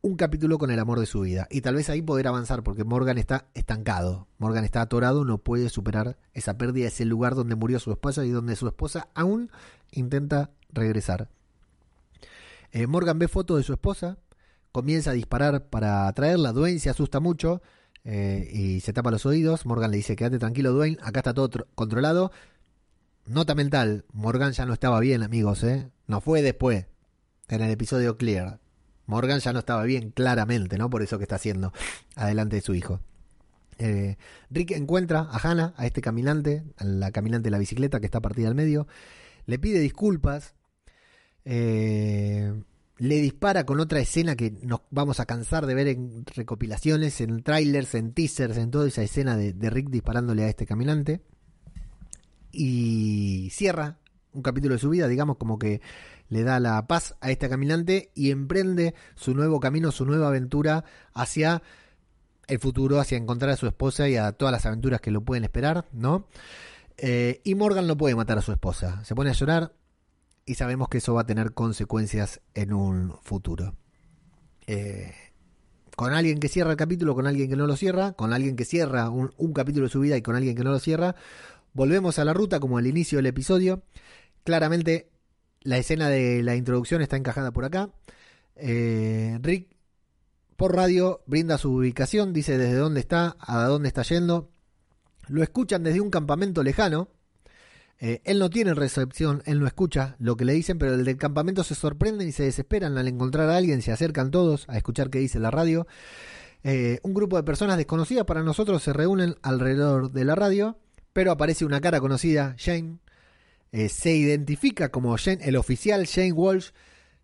un capítulo con el amor de su vida. Y tal vez ahí poder avanzar, porque Morgan está estancado. Morgan está atorado, no puede superar esa pérdida, ese lugar donde murió su esposa y donde su esposa aún intenta regresar. Eh, Morgan ve fotos de su esposa, comienza a disparar para atraerla. Dwayne se asusta mucho eh, y se tapa los oídos. Morgan le dice, quédate tranquilo Dwayne, acá está todo controlado. nota mental, Morgan ya no estaba bien, amigos, ¿eh? No fue después, en el episodio Clear. Morgan ya no estaba bien, claramente, ¿no? Por eso que está haciendo adelante de su hijo. Eh, Rick encuentra a Hannah, a este caminante, a la caminante de la bicicleta que está partida al medio, le pide disculpas, eh, le dispara con otra escena que nos vamos a cansar de ver en recopilaciones, en trailers, en teasers, en toda esa escena de, de Rick disparándole a este caminante. Y cierra un capítulo de su vida, digamos, como que le da la paz a este caminante y emprende su nuevo camino, su nueva aventura hacia el futuro, hacia encontrar a su esposa y a todas las aventuras que lo pueden esperar, ¿no? Eh, y Morgan no puede matar a su esposa. Se pone a llorar y sabemos que eso va a tener consecuencias en un futuro. Eh, con alguien que cierra el capítulo, con alguien que no lo cierra, con alguien que cierra un, capítulo de su vida y con alguien que no lo cierra, volvemos a la ruta como al inicio del episodio. Claramente la escena de la introducción está encajada por acá. Eh, Rick por radio brinda su ubicación, dice desde dónde está, a dónde está yendo. Lo escuchan desde un campamento lejano. Eh, él no tiene recepción, él no escucha lo que le dicen, pero el del campamento se sorprenden y se desesperan al encontrar a alguien, se acercan todos a escuchar qué dice la radio. Eh, un grupo de personas desconocidas para nosotros se reúnen alrededor de la radio, pero aparece una cara conocida, Shane. Eh, se identifica como Shane, el oficial Shane Walsh.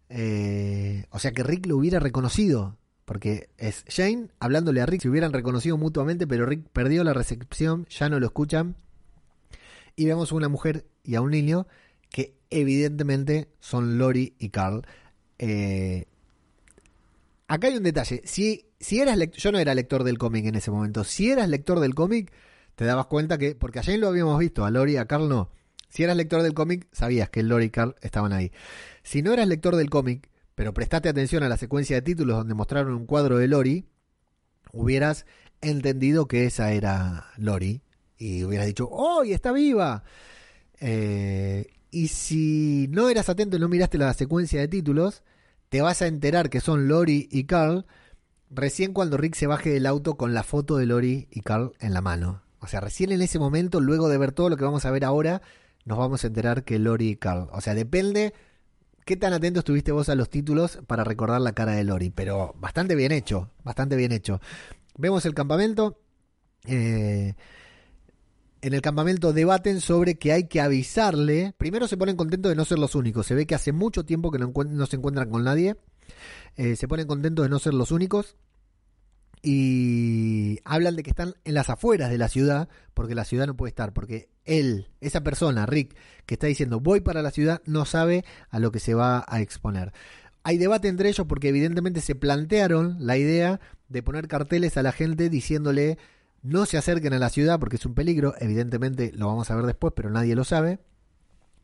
Eh, o sea que Rick lo hubiera reconocido. Porque es Shane hablándole a Rick, se hubieran reconocido mutuamente, pero Rick perdió la recepción, ya no lo escuchan. Y vemos a una mujer y a un niño que evidentemente son Lori y Carl. Eh, acá hay un detalle. Si, si eras yo no era lector del cómic en ese momento. Si eras lector del cómic, te dabas cuenta que, porque a Shane lo habíamos visto, a Lori y a Carl no. Si eras lector del cómic, sabías que Lori y Carl estaban ahí. Si no eras lector del cómic, pero prestate atención a la secuencia de títulos donde mostraron un cuadro de Lori, hubieras entendido que esa era Lori y hubieras dicho, ¡oh, está viva! Eh, y si no eras atento y no miraste la secuencia de títulos, te vas a enterar que son Lori y Carl recién cuando Rick se baje del auto con la foto de Lori y Carl en la mano. O sea, recién en ese momento, luego de ver todo lo que vamos a ver ahora, nos vamos a enterar que Lori y Carl. O sea, depende qué tan atento estuviste vos a los títulos para recordar la cara de Lori, pero bastante bien hecho, bastante bien hecho. Vemos el campamento. Eh, en el campamento debaten sobre que hay que avisarle. Primero se ponen contentos de no ser los únicos. Se ve que hace mucho tiempo que no, no se encuentran con nadie. Eh, se ponen contentos de no ser los únicos. Y hablan de que están en las afueras de la ciudad, porque la ciudad no puede estar, porque él, esa persona, Rick, que está diciendo voy para la ciudad, no sabe a lo que se va a exponer. Hay debate entre ellos porque evidentemente se plantearon la idea de poner carteles a la gente diciéndole no se acerquen a la ciudad porque es un peligro, evidentemente lo vamos a ver después, pero nadie lo sabe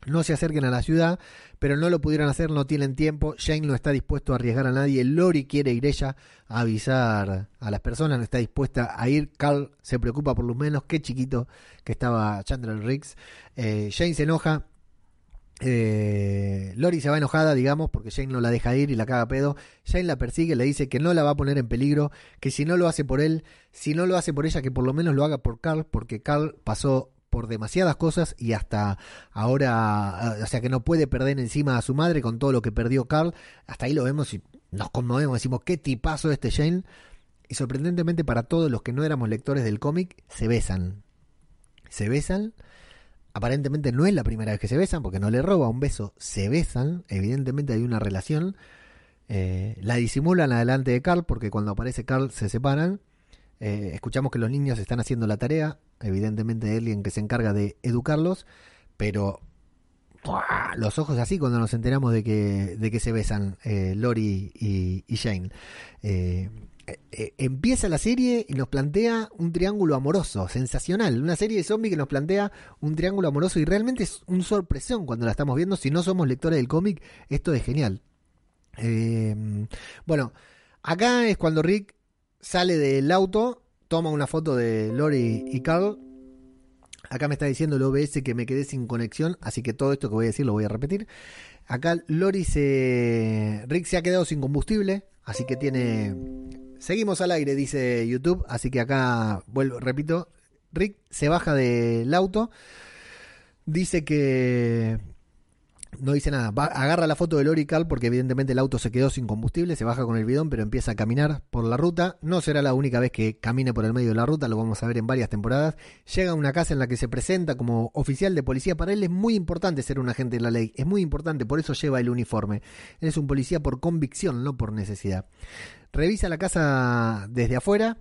no se acerquen a la ciudad, pero no lo pudieron hacer, no tienen tiempo. Shane no está dispuesto a arriesgar a nadie. Lori quiere ir ella a avisar a las personas, no está dispuesta a ir. Carl se preocupa por lo menos, qué chiquito que estaba Chandler Riggs. Eh, se enoja. Eh, Lori se va enojada, digamos, porque Shane no la deja ir y la caga pedo. Shane la persigue, le dice que no la va a poner en peligro, que si no lo hace por él, si no lo hace por ella, que por lo menos lo haga por Carl, porque Carl pasó por demasiadas cosas y hasta ahora, o sea que no puede perder encima a su madre con todo lo que perdió Carl. Hasta ahí lo vemos y nos conmovemos, decimos, qué tipazo este Shane. Y sorprendentemente para todos los que no éramos lectores del cómic, se besan. Se besan. Aparentemente no es la primera vez que se besan, porque no le roba un beso. Se besan. Evidentemente hay una relación. Eh, la disimulan adelante de Carl, porque cuando aparece Carl se separan. Eh, escuchamos que los niños están haciendo la tarea evidentemente alguien que se encarga de educarlos, pero los ojos así cuando nos enteramos de que, de que se besan eh, Lori y, y Jane. Eh, eh, empieza la serie y nos plantea un triángulo amoroso, sensacional. Una serie de zombies que nos plantea un triángulo amoroso y realmente es un sorpresión cuando la estamos viendo. Si no somos lectores del cómic, esto es genial. bueno, acá es cuando Rick sale del auto toma una foto de Lori y Carl. Acá me está diciendo el OBS que me quedé sin conexión, así que todo esto que voy a decir lo voy a repetir. Acá Lori se. Rick se ha quedado sin combustible, así que tiene. Seguimos al aire, dice YouTube, así que acá vuelvo, repito. Rick se baja del auto. Dice que no dice nada. Agarra la foto del Orical porque evidentemente el auto se quedó sin combustible, se baja con el bidón, pero empieza a caminar por la ruta. No será la única vez que camine por el medio de la ruta, lo vamos a ver en varias temporadas. Llega a una casa en la que se presenta como oficial de policía. Para él es muy importante ser un agente de la ley, es muy importante, por eso lleva el uniforme. Él es un policía por convicción, no por necesidad. Revisa la casa desde afuera,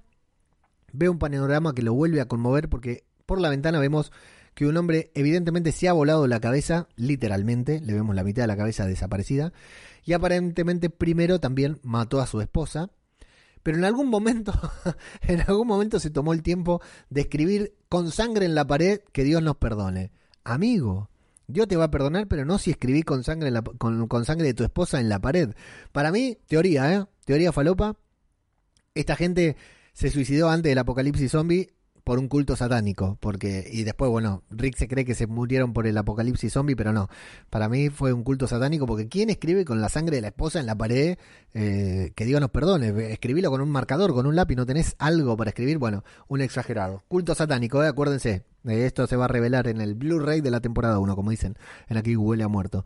ve un panorama que lo vuelve a conmover porque por la ventana vemos que un hombre evidentemente se ha volado la cabeza, literalmente, le vemos la mitad de la cabeza desaparecida, y aparentemente primero también mató a su esposa, pero en algún momento, en algún momento se tomó el tiempo de escribir con sangre en la pared que Dios nos perdone. Amigo, Dios te va a perdonar, pero no si escribí con sangre, con, con sangre de tu esposa en la pared. Para mí, teoría, ¿eh? Teoría falopa. Esta gente se suicidó antes del apocalipsis zombie por un culto satánico, porque y después bueno, Rick se cree que se murieron por el apocalipsis zombie, pero no. Para mí fue un culto satánico porque quién escribe con la sangre de la esposa en la pared, Eh, que Dios nos perdone, escribilo con un marcador, con un lápiz, no tenés algo para escribir, bueno, un exagerado. Culto satánico, ¿eh? acuérdense, eh, esto se va a revelar en el Blu-ray de la temporada 1, como dicen, en aquí huele a muerto.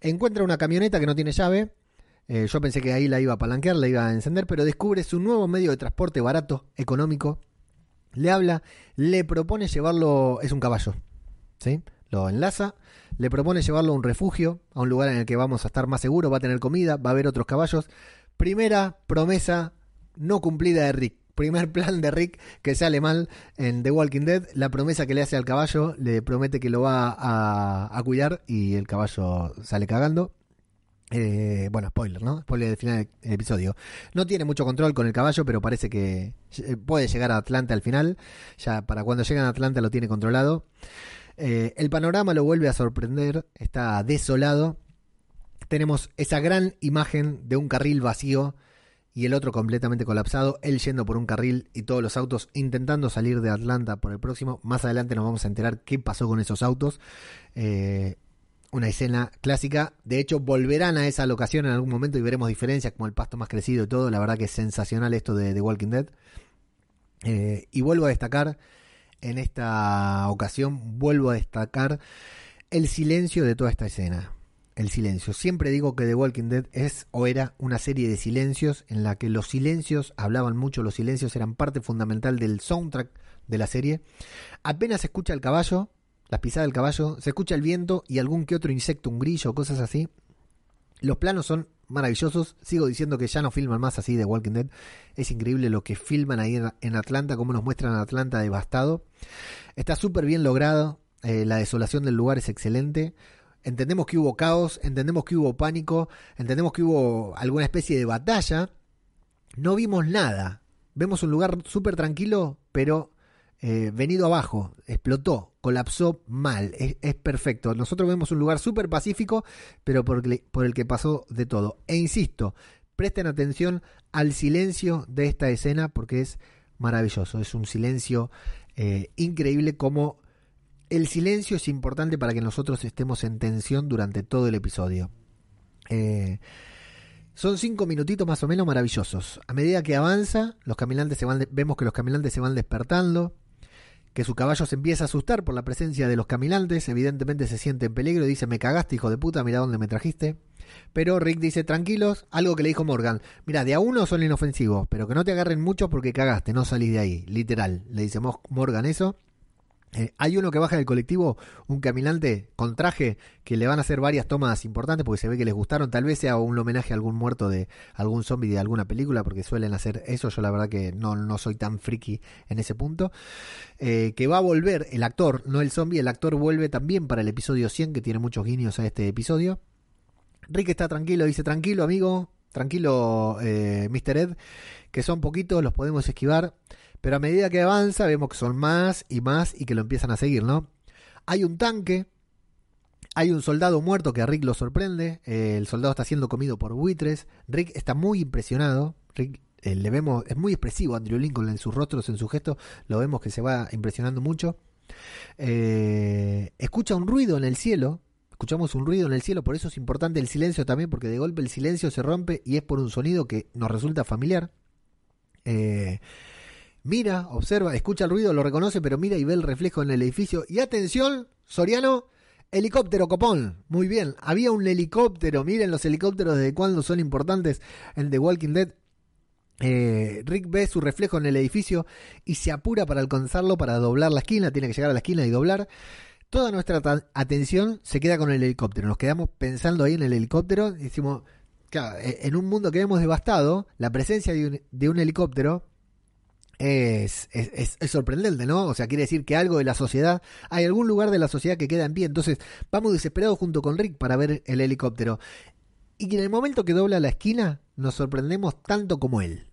Encuentra una camioneta que no tiene llave, eh, yo pensé que ahí la iba a palanquear, la iba a encender, pero descubre su nuevo medio de transporte barato, económico. Le habla, le propone llevarlo, es un caballo, ¿sí? Lo enlaza, le propone llevarlo a un refugio, a un lugar en el que vamos a estar más seguros, va a tener comida, va a haber otros caballos. Primera promesa no cumplida de Rick. Primer plan de Rick que sale mal en The Walking Dead. La promesa que le hace al caballo, le promete que lo va a, a cuidar y el caballo sale cagando. Eh, bueno, spoiler, ¿no? Spoiler del final del episodio. No tiene mucho control con el caballo, pero parece que eh, puede llegar a Atlanta al final. Ya para cuando llegan a Atlanta lo tiene controlado. Eh, el panorama lo vuelve a sorprender. Está desolado. Tenemos esa gran imagen de un carril vacío y el otro completamente colapsado. Él yendo por un carril y todos los autos intentando salir de Atlanta por el próximo. Más adelante nos vamos a enterar qué pasó con esos autos. Eh, una escena clásica. De hecho, volverán a esa locación en algún momento y veremos diferencias como el pasto más crecido y todo. La verdad que es sensacional esto de The Walking Dead. Eh, y vuelvo a destacar, en esta ocasión, vuelvo a destacar el silencio de toda esta escena. El silencio. Siempre digo que The Walking Dead es o era una serie de silencios en la que los silencios hablaban mucho, los silencios eran parte fundamental del soundtrack de la serie. Apenas escucha el caballo, las pisadas del caballo, se escucha el viento y algún que otro insecto, un grillo, cosas así. Los planos son maravillosos. Sigo diciendo que ya no filman más así de Walking Dead. Es increíble lo que filman ahí en, Atlanta, cómo nos muestran Atlanta devastado. Está súper bien logrado. eh, la desolación del lugar es excelente. Entendemos que hubo caos, entendemos que hubo pánico, entendemos que hubo alguna especie de batalla. No vimos nada. Vemos un lugar súper tranquilo, pero eh, venido abajo, explotó, colapsó mal, es, es perfecto. Nosotros vemos un lugar súper pacífico, pero por, el- por el que pasó de todo. E insisto, presten atención al silencio de esta escena porque es maravilloso. Es un silencio eh, increíble como el silencio es importante para que nosotros estemos en tensión durante todo el episodio. Eh, son cinco minutitos más o menos maravillosos. A medida que avanza, los caminantes se van vemos que los caminantes se van despertando, que su caballo se empieza a asustar por la presencia de los caminantes, evidentemente se siente en peligro y dice, me cagaste hijo de puta, mira dónde me trajiste. Pero Rick dice, tranquilos, algo que le dijo Morgan, mira, de a uno son inofensivos, pero que no te agarren mucho porque cagaste, no salís de ahí, literal. Le dice Mo- Morgan eso. Eh, hay uno que baja del colectivo, un caminante con traje, que le van a hacer varias tomas importantes porque se ve que les gustaron. Tal vez sea un homenaje a algún muerto de algún zombie de alguna película, porque suelen hacer eso. Yo la verdad que no, no soy tan friki en ese punto. Eh, que va a volver el actor, no el zombie, el actor vuelve también para el episodio 100, que tiene muchos guiños a este episodio. Rick está tranquilo, dice tranquilo amigo, tranquilo eh, Mr. Ed, que son poquitos, los podemos esquivar. Pero a medida que avanza vemos que son más y más y que lo empiezan a seguir, ¿no? Hay un tanque, hay un soldado muerto que a Rick lo sorprende, el soldado está siendo comido por buitres, Rick está muy impresionado, Rick eh, le vemos, es muy expresivo Andrew Lincoln en sus rostros, en su gesto, lo vemos que se va impresionando mucho. Eh, escucha un ruido en el cielo, escuchamos un ruido en el cielo, por eso es importante el silencio también, porque de golpe el silencio se rompe y es por un sonido que nos resulta familiar. Eh, Mira, observa, escucha el ruido, lo reconoce, pero mira y ve el reflejo en el edificio. Y atención, Soriano, helicóptero copón. Muy bien, había un helicóptero. Miren los helicópteros desde cuándo son importantes en The Walking Dead. Eh, Rick ve su reflejo en el edificio y se apura para alcanzarlo, para doblar la esquina. Tiene que llegar a la esquina y doblar. Toda nuestra atención se queda con el helicóptero. Nos quedamos pensando ahí en el helicóptero. Decimos, claro, e-, en un mundo que hemos devastado, la presencia de un, helicóptero es, es, es, sorprendente, ¿no? O sea, quiere decir que algo de la sociedad, hay algún lugar de la sociedad que queda en pie. Entonces, vamos desesperados junto con Rick para ver el helicóptero. Y en el momento que dobla la esquina, nos sorprendemos tanto como él.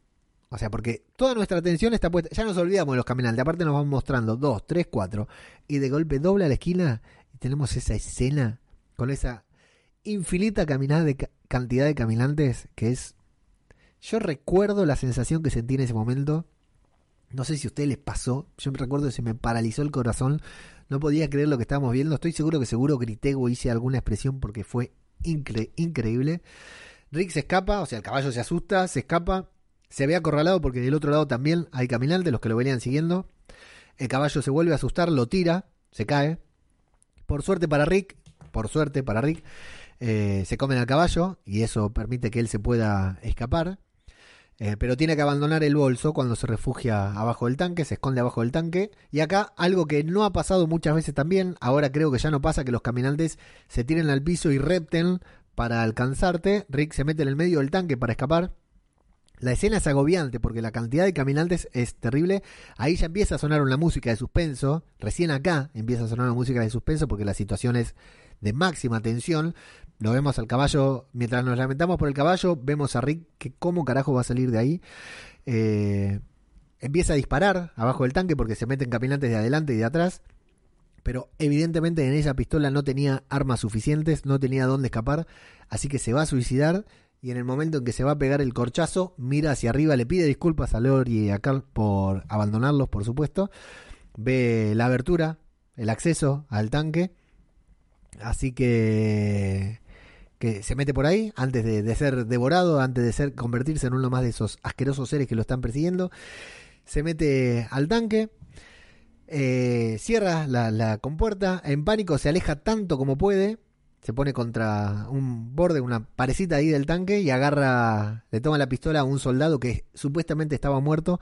O sea, porque toda nuestra atención está puesta. Ya nos olvidamos de los caminantes. Aparte, nos van mostrando dos, tres, cuatro. Y de golpe dobla la esquina y tenemos esa escena con esa infinita caminada de cantidad de caminantes que es. Yo recuerdo la sensación que sentí en ese momento. No sé si a ustedes les pasó. Yo me recuerdo que se me paralizó el corazón. No podía creer lo que estábamos viendo. Estoy seguro que seguro grité o hice alguna expresión porque fue increíble. Rick se escapa, o sea, el caballo se asusta, se escapa se ve acorralado porque del otro lado también hay caminantes, los que lo venían siguiendo. El caballo se vuelve a asustar, lo tira, se cae. Por suerte para Rick, por suerte para Rick, eh, se comen al caballo y eso permite que él se pueda escapar. Eh, pero tiene que abandonar el bolso cuando se refugia abajo del tanque, se esconde abajo del tanque. Y acá algo que no ha pasado muchas veces también, ahora creo que ya no pasa, que los caminantes se tiren al piso y repten para alcanzarte. Rick se mete en el medio del tanque para escapar. La escena es agobiante porque la cantidad de caminantes es terrible. Ahí ya empieza a sonar una música de suspenso. Recién acá empieza a sonar una música de suspenso porque la situación es de máxima tensión. Lo vemos al caballo, mientras nos lamentamos por el caballo, vemos a Rick que cómo carajo va a salir de ahí. Eh, empieza a disparar abajo del tanque porque se meten caminantes de adelante y de atrás. Pero evidentemente en esa pistola no tenía armas suficientes, no tenía dónde escapar, así que se va a suicidar y en el momento en que se va a pegar el corchazo, mira hacia arriba, le pide disculpas a Lori y a Carl por abandonarlos, por supuesto. Ve la abertura, el acceso al tanque. Así que que se mete por ahí antes de, ser devorado, antes de ser convertirse en uno más de esos asquerosos seres que lo están persiguiendo. Se mete al tanque, eh, cierra la, la compuerta, en pánico se aleja tanto como puede se pone contra un borde, una parecita ahí del tanque y agarra, le toma la pistola a un soldado que supuestamente estaba muerto.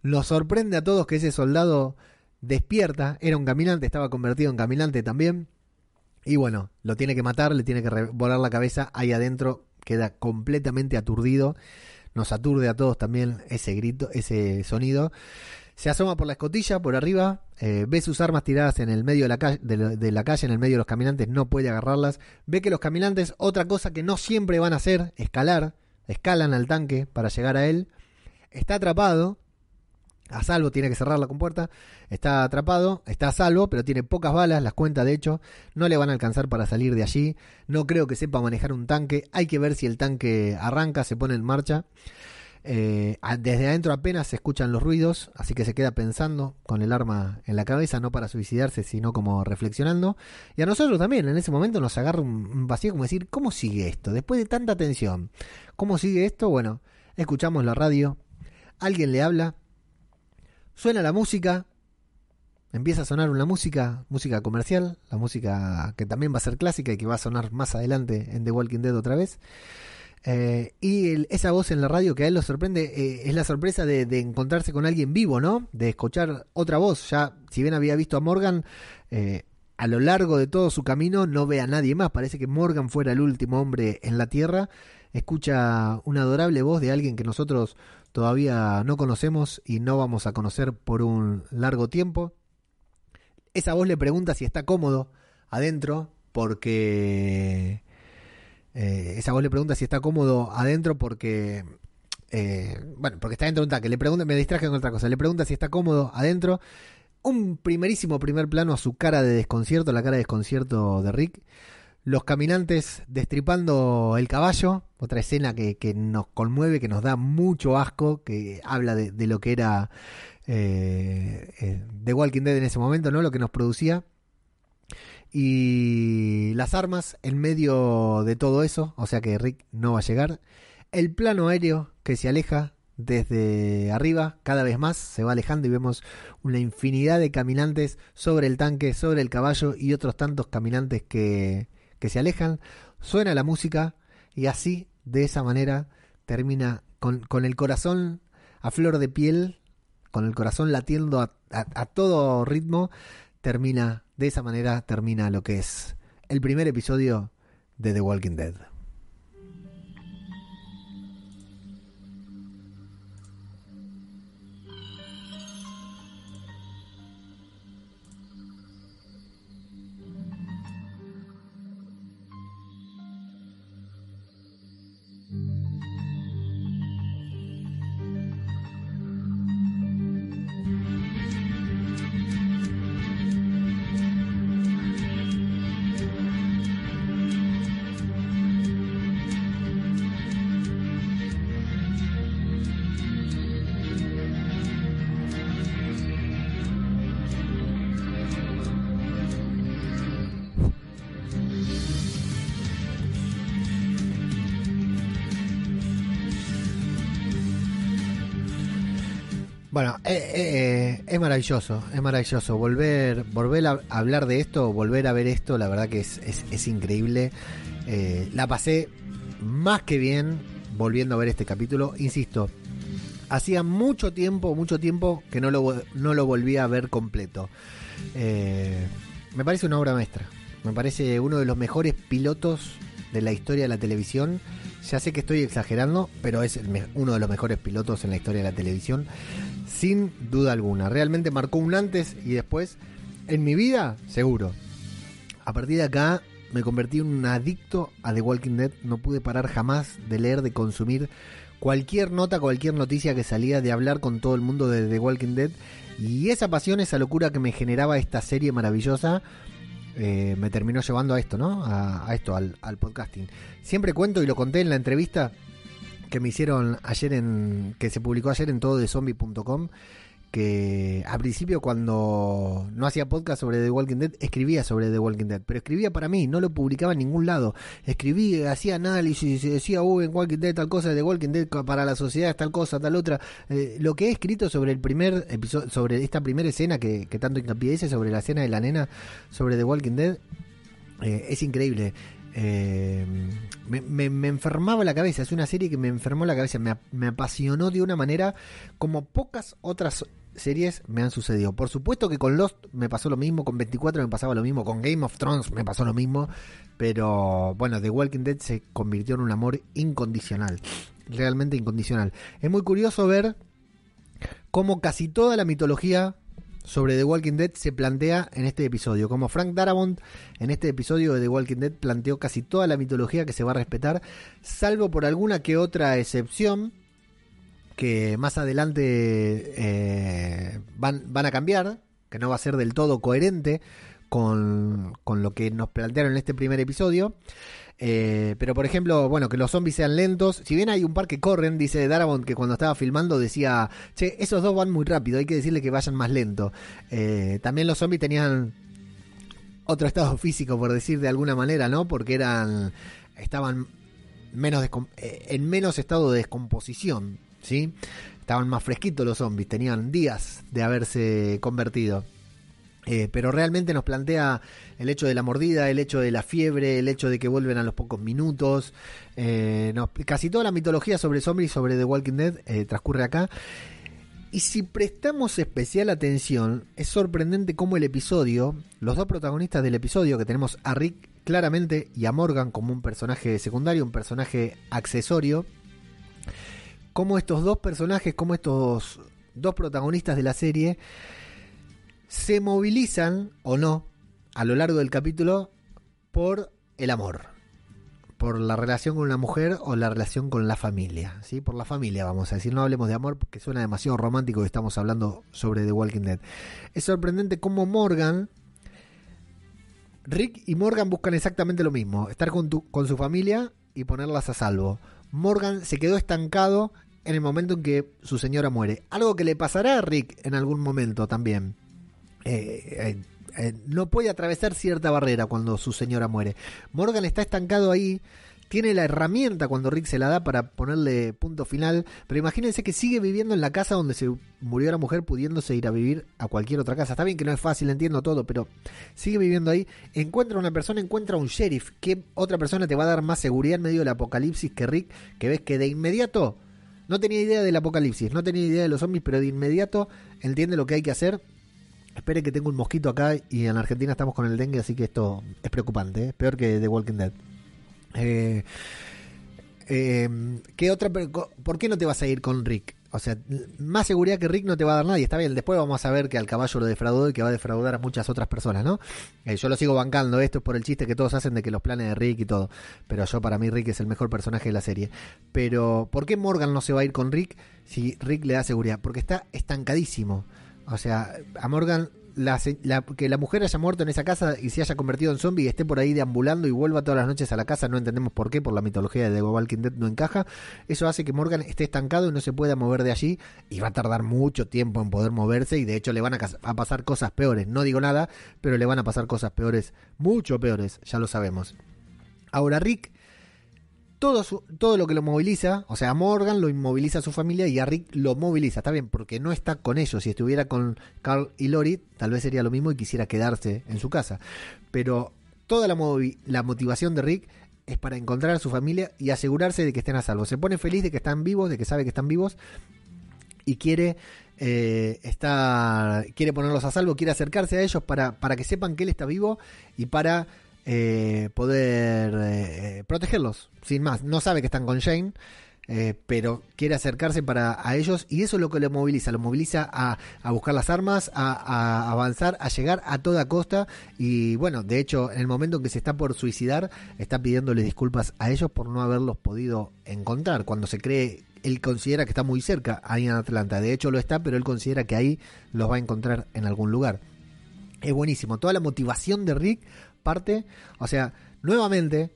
Lo sorprende a todos que ese soldado despierta, era un caminante, estaba convertido en caminante también. Y bueno, lo tiene que matar, le tiene que volar la cabeza ahí adentro, queda completamente aturdido. Nos aturde a todos también ese grito, ese sonido. Se asoma por la escotilla, por arriba, eh, ve sus armas tiradas en el medio de la, de, la calle, en el medio de los caminantes, no puede agarrarlas. Ve que los caminantes, otra cosa que no siempre van a hacer, escalar, escalan al tanque para llegar a él. Está atrapado, a salvo, tiene que cerrar la compuerta. Está atrapado, está a salvo, pero tiene pocas balas, las cuenta de hecho. No le van a alcanzar para salir de allí. No creo que sepa manejar un tanque. Hay que ver si el tanque arranca, se pone en marcha. Eh, desde adentro apenas se escuchan los ruidos, así que se queda pensando con el arma en la cabeza, no para suicidarse, sino como reflexionando. Y a nosotros también, en ese momento nos agarra un, vacío como decir, ¿cómo sigue esto? Después de tanta tensión, ¿cómo sigue esto? Bueno, escuchamos la radio, alguien le habla, suena la música, empieza a sonar una música, música comercial, la música que también va a ser clásica y que va a sonar más adelante en The Walking Dead otra vez. Eh, y esa voz en la radio que a él lo sorprende eh, es la sorpresa de, encontrarse con alguien vivo, ¿no? De escuchar otra voz. Ya, si bien había visto a Morgan, eh, a lo largo de todo su camino no ve a nadie más. Parece que Morgan fuera el último hombre en la Tierra. Escucha una adorable voz de alguien que nosotros todavía no conocemos y no vamos a conocer por un largo tiempo. Esa voz le pregunta si está cómodo adentro porque eh, esa voz le pregunta si está cómodo adentro porque. Eh, bueno, porque está dentro de un tanque. Le pregunta, me distraje con otra cosa. Le pregunta si está cómodo adentro. Un primerísimo primer plano a su cara de desconcierto, la cara de desconcierto de Rick. Los caminantes destripando el caballo. Otra escena que, nos conmueve, que nos da mucho asco, que habla de, lo que era eh, The Walking Dead en ese momento, ¿no? Lo que nos producía y las armas en medio de todo eso, o sea que Rick no va a llegar. El plano aéreo que se aleja desde arriba, cada vez más se va alejando y vemos una infinidad de caminantes sobre el tanque, sobre el caballo y otros tantos caminantes que, que se alejan. Suena la música y así, de esa manera, termina con, el corazón a flor de piel, con el corazón latiendo a todo ritmo, termina, de esa manera termina lo que es el primer episodio de The Walking Dead. Bueno, eh, eh, eh, es maravilloso, es maravilloso. Volver, volver a hablar de esto, volver a ver esto, la verdad que es, increíble. Eh, la pasé más que bien volviendo a ver este capítulo. Insisto, hacía mucho tiempo, mucho tiempo que no lo, no lo volvía a ver completo. Me parece una obra maestra. Me parece uno de los mejores pilotos de la historia de la televisión. Ya sé que estoy exagerando, pero es uno de los mejores pilotos en la historia de la televisión, sin duda alguna. Realmente marcó un antes y después en mi vida, seguro. A partir de acá me convertí en un adicto a The Walking Dead. No pude parar jamás de leer, de consumir cualquier nota, cualquier noticia que salía, de hablar con todo el mundo de The Walking Dead. Y esa pasión, esa locura que me generaba esta serie maravillosa, eh, me terminó llevando a esto, ¿no? A, esto, al podcasting. Siempre cuento y lo conté en la entrevista que me hicieron ayer en. que se publicó ayer en todo de zombie.com. Que al principio, cuando no hacía podcast sobre The Walking Dead, escribía sobre The Walking Dead, pero escribía para mí, no lo publicaba en ningún lado. Escribí, hacía análisis, decía, uh, en Walking Dead tal cosa, The Walking Dead para la sociedad tal cosa, tal otra. Eh, lo que he escrito sobre el primer episodio, sobre esta primera escena que, que tanto hincapié hice, sobre la escena de la nena, sobre The Walking Dead, eh, es increíble. Eh, me, enfermaba la cabeza, es una serie que me enfermó la cabeza, me, me apasionó de una manera como pocas otras series me han sucedido. Por supuesto que con Lost me pasó lo mismo, con 24 me pasaba lo mismo, con Game of Thrones me pasó lo mismo, pero bueno, The Walking Dead se convirtió en un amor incondicional, realmente incondicional. Es muy curioso ver cómo casi toda la mitología sobre The Walking Dead se plantea en este episodio. Como Frank Darabont en este episodio de The Walking Dead planteó casi toda la mitología que se va a respetar, salvo por alguna que otra excepción que más adelante eh, van, van a cambiar, que no va a ser del todo coherente con, con lo que nos plantearon en este primer episodio. Eh, pero por ejemplo, bueno, que los zombies sean lentos. Si bien hay un par que corren, dice Darabont que cuando estaba filmando decía, che, esos dos van muy rápido, hay que decirle que vayan más lento. Eh, también los zombies tenían otro estado físico, por decir de alguna manera, ¿no? Porque eran, estaban menos eh, en menos estado de descomposición, ¿sí? Estaban más fresquitos los zombies, tenían días de haberse convertido. Eh, pero realmente nos plantea el hecho de la mordida, el hecho de la fiebre, el hecho de que vuelven a los pocos minutos. Eh, casi toda la mitología sobre zombies, sobre The Walking Dead, eh, transcurre acá. Y si prestamos especial atención, es sorprendente cómo el episodio, los dos protagonistas del episodio, que tenemos a Rick claramente y a Morgan como un personaje secundario, un personaje accesorio, cómo estos dos personajes, como estos dos protagonistas de la serie, se movilizan o no a lo largo del capítulo por el amor, por la relación con una mujer o la relación con la familia, ¿sí? Por la familia, vamos a decir, no hablemos de amor porque suena demasiado romántico que estamos hablando sobre The Walking Dead. Es sorprendente cómo Morgan Rick y Morgan buscan exactamente lo mismo, estar con, tu- con su familia y ponerlas a salvo. Morgan se quedó estancado en el momento en que su señora muere. Algo que le pasará a Rick en algún momento también. Eh, no puede atravesar cierta barrera cuando su señora muere. Morgan está estancado ahí tiene la herramienta cuando Rick se la da para ponerle punto final, pero imagínense que sigue viviendo en la casa donde se murió la mujer pudiéndose ir a vivir a cualquier otra casa. Está bien que no es fácil, entiendo todo, pero sigue viviendo ahí. Encuentra una persona, encuentra un sheriff. ¿Qué otra persona te va a dar más seguridad en medio del apocalipsis que Rick? Que ves que de inmediato no tenía idea del apocalipsis, no tenía idea de los zombies, pero de inmediato entiende lo que hay que hacer. Espere que tengo un mosquito acá y en Argentina estamos con el dengue, así que esto es preocupante, ¿eh? peor que The Walking Dead. Eh, eh, ¿qué otra, ¿Por qué no te vas a ir con Rick? O sea, más seguridad que Rick no te va a dar nadie. Está bien, después vamos a ver que al caballo lo defraudó y que va a defraudar a muchas otras personas, ¿no? Eh, yo lo sigo bancando, esto es por el chiste que todos hacen de que los planes de Rick y todo. Pero yo, para mí, Rick es el mejor personaje de la serie. Pero, ¿por qué Morgan no se va a ir con Rick si Rick le da seguridad? Porque está estancadísimo. O sea, a Morgan que la mujer haya muerto en esa casa y se haya convertido en zombie y esté por ahí deambulando y vuelva todas las noches a la casa, no entendemos por qué, por la mitología de The Walking Dead no encaja, eso hace que Morgan esté estancado y no se pueda mover de allí y va a tardar mucho tiempo en poder moverse y de hecho le van a pasar cosas peores, no digo nada, pero le van a pasar cosas peores, mucho peores, ya lo sabemos. Ahora Rick todo, todo lo que lo moviliza, o sea, a Morgan lo inmoviliza a su familia y a Rick lo moviliza, está bien, porque no está con ellos. Si estuviera con Carl y Lori, tal vez sería lo mismo y quisiera quedarse en su casa. Pero toda la, la motivación de Rick es para encontrar a su familia y asegurarse de que estén a salvo. Se pone feliz de que están vivos, de que sabe que están vivos y quiere eh, estar, quiere ponerlos a salvo, quiere acercarse a ellos para, para que sepan que él está vivo y para eh, poder eh, protegerlos, sin más. No sabe que están con Jane, eh, pero quiere acercarse para a ellos y eso es lo que lo moviliza, lo moviliza a, buscar las armas, a, avanzar, a llegar a toda costa y bueno, de hecho en el momento en que se está por suicidar está pidiéndole disculpas a ellos por no haberlos podido encontrar, cuando se cree él considera que está muy cerca ahí en Atlanta, de hecho lo está, pero él considera que ahí los va a encontrar en algún lugar. Es buenísimo, toda la motivación de Rick parte. O sea, nuevamente,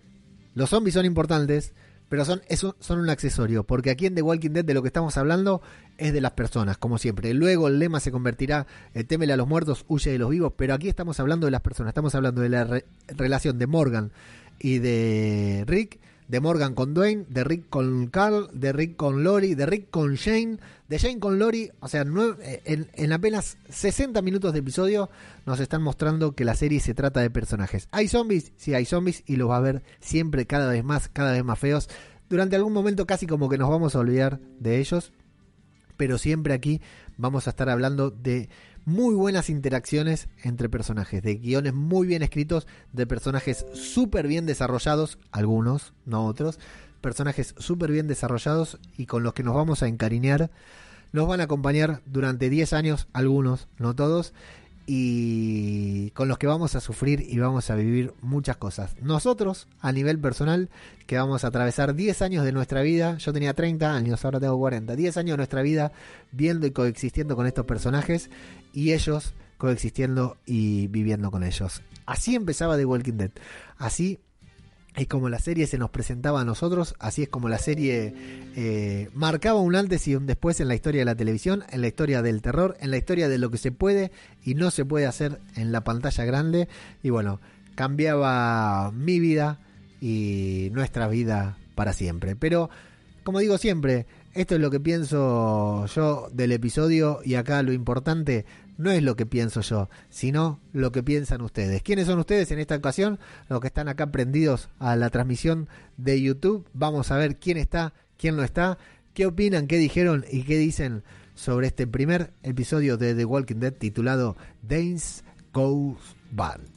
los zombies son importantes, pero son, eso, son un accesorio, porque aquí en The Walking Dead de lo que estamos hablando es de las personas, como siempre. Luego el lema se convertirá, eh, témele a los muertos, huye de los vivos, pero aquí estamos hablando de las personas, estamos hablando de la relación de Morgan y de Rick de Morgan con Dwayne, de Rick con Carl, de Rick con Lori, de Rick con Shane, de Shane con Lori, o sea, eh, en, en, apenas 60 minutos de episodio nos están mostrando que la serie se trata de personajes. ¿Hay zombies? Sí, hay zombies y los va a ver siempre cada vez más, cada vez más feos. Durante algún momento casi como que nos vamos a olvidar de ellos, pero siempre aquí vamos a estar hablando de muy buenas interacciones entre personajes, de guiones muy bien escritos, de personajes súper bien desarrollados, algunos, no otros, personajes súper bien desarrollados y con los que nos vamos a encariñar. Nos van a acompañar durante 10 años, algunos, no todos, y con los que vamos a sufrir y vamos a vivir muchas cosas. Nosotros, a nivel personal, que vamos a atravesar 10 años de nuestra vida, yo tenía 30 años, ahora tengo 40, 10 años de nuestra vida viendo y coexistiendo con estos personajes y ellos coexistiendo y viviendo con ellos. Así empezaba The Walking Dead. Así es como la serie se nos presentaba a nosotros, así es como la serie eh, marcaba un antes y un después en la historia de la televisión, en la historia del terror, en la historia de lo que se puede y no se puede hacer en la pantalla grande. Y bueno, cambiaba mi vida y nuestra vida para siempre. Pero, como digo siempre, esto es lo que pienso yo del episodio y acá lo importante no es lo que pienso yo, sino lo que piensan ustedes. ¿Quiénes son ustedes en esta ocasión? Los que están acá prendidos a la transmisión de YouTube. Vamos a ver quién está, quién no está, qué opinan, qué dijeron y qué dicen sobre este primer episodio de The Walking Dead titulado Days Goes Bad.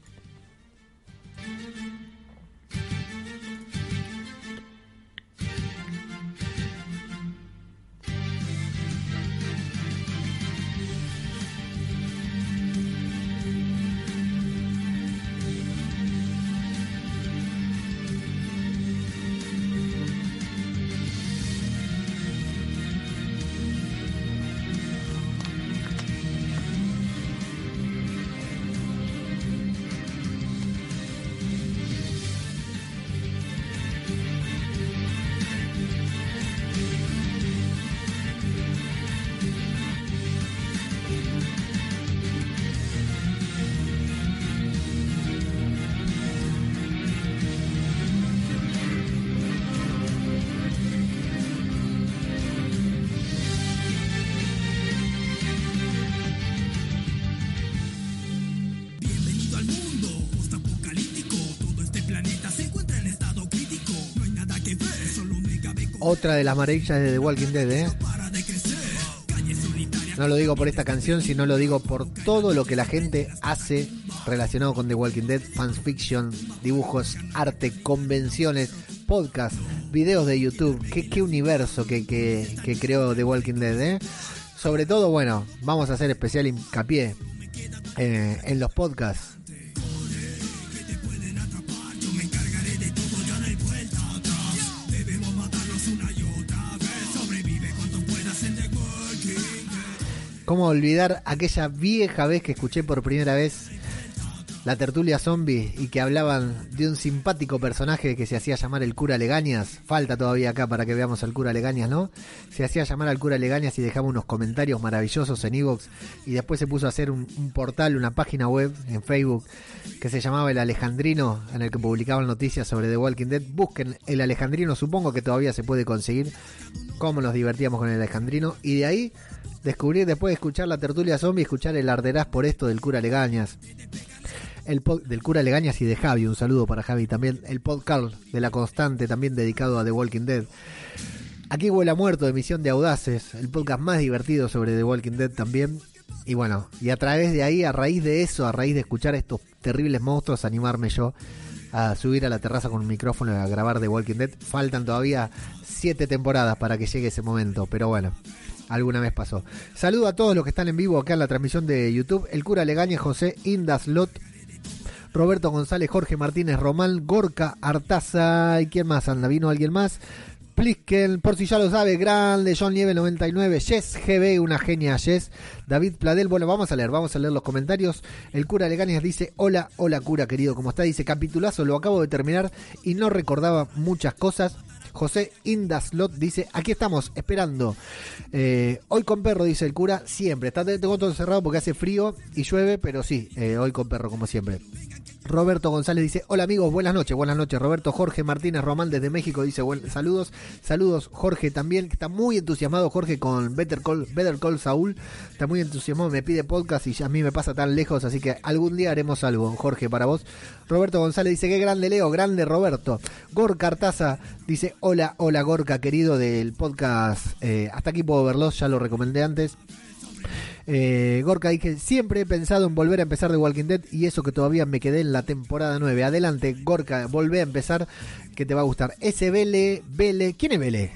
Otra de las maravillas de The Walking Dead, ¿eh? No lo digo por esta canción, sino lo digo por todo lo que la gente hace relacionado con The Walking Dead, fanfiction, dibujos, arte, convenciones, podcast, videos de YouTube. Qué, universo que, que, que creó The Walking Dead, ¿eh? Sobre todo, bueno, vamos a hacer especial hincapié eh, en los podcasts. ¿Cómo olvidar aquella vieja vez que escuché por primera vez la tertulia zombie y que hablaban de un simpático personaje que se hacía llamar el cura Legañas? Falta todavía acá para que veamos al cura Legañas, ¿no? Se hacía llamar al cura Legañas y dejaba unos comentarios maravillosos en Evox y después se puso a hacer un, un portal, una página web en Facebook que se llamaba El Alejandrino, en el que publicaban noticias sobre The Walking Dead. Busquen El Alejandrino, supongo que todavía se puede conseguir. Cómo nos divertíamos con El Alejandrino. Y de ahí descubrir, después de escuchar la tertulia zombie, escuchar el arderás por esto del cura Legañas. El del cura Legañas y de Javi, un saludo para Javi también. El podcast de La Constante, también dedicado a The Walking Dead. Aquí huele a muerto de Misión de Audaces, el podcast más divertido sobre The Walking Dead también. Y bueno, y a través de ahí, a raíz de eso, a raíz de escuchar a estos terribles monstruos, animarme yo a subir a la terraza con un micrófono y a grabar The Walking Dead. Faltan todavía siete temporadas para que llegue ese momento, pero bueno, alguna vez pasó. Saludo a todos los que están en vivo acá en la transmisión de YouTube. El cura Legaña, José Indaslot, Roberto González, Jorge Martínez, Román, Gorka, Artaza y quién más anda, vino alguien más. Plisken, por si ya lo sabe, grande, John Nieve 99, Jess GB, una genia Jess, David Pladel, bueno, vamos a leer, vamos a leer los comentarios. El cura Legañas dice, hola, hola cura querido, ¿cómo está? Dice, capitulazo, lo acabo de terminar y no recordaba muchas cosas. José Indaslot dice, aquí estamos, esperando. Eh, hoy con perro, dice el cura, siempre. Está, todo cerrado porque hace frío y llueve, pero sí, eh, hoy con perro, como siempre. Roberto González dice, hola amigos, buenas noches, buenas noches. Roberto Jorge Martínez Román desde México dice, buen, saludos, saludos Jorge también, que está muy entusiasmado Jorge con Better Call, Better Call Saúl, está muy entusiasmado, me pide podcast y a mí me pasa tan lejos, así que algún día haremos algo, Jorge, para vos. Roberto González dice, qué grande Leo, grande Roberto. Gorka Artaza dice, hola, hola Gorka, querido del podcast, eh, hasta aquí puedo verlos, ya lo recomendé antes. Eh, Gorka dije, siempre he pensado en volver a empezar de Walking Dead y eso que todavía me quedé en la temporada 9. Adelante, Gorka, volvé a empezar, que te va a gustar. Ese Vele, Vele, ¿quién es Vele?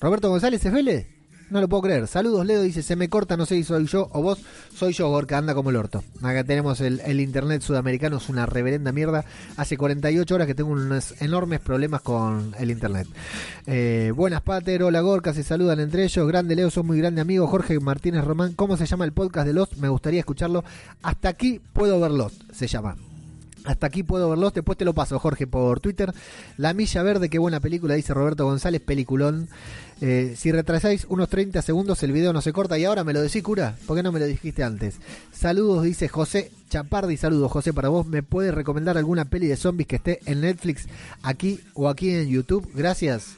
¿Roberto González es Vele? No lo puedo creer. Saludos, Leo. Dice, se me corta, no sé si soy yo o vos. Soy yo, Gorka, anda como el orto. Acá tenemos el, internet sudamericano, es una reverenda mierda. Hace 48 horas que tengo unos enormes problemas con el internet. Eh, buenas, Pater. Hola, Gorka. Se saludan entre ellos. Grande, Leo. Son muy grande amigo. Jorge Martínez Román. ¿Cómo se llama el podcast de Lost? Me gustaría escucharlo. Hasta aquí puedo ver Lost, se llama. Hasta aquí puedo verlos, después te lo paso, Jorge, por Twitter. La Milla Verde, qué buena película, dice Roberto González, peliculón. Eh, si retrasáis unos 30 segundos, el video no se corta. Y ahora me lo decís, cura, ¿por qué no me lo dijiste antes? Saludos, dice José Chapardi. Saludos, José, para vos. ¿Me puedes recomendar alguna peli de zombies que esté en Netflix, aquí o aquí en YouTube? Gracias.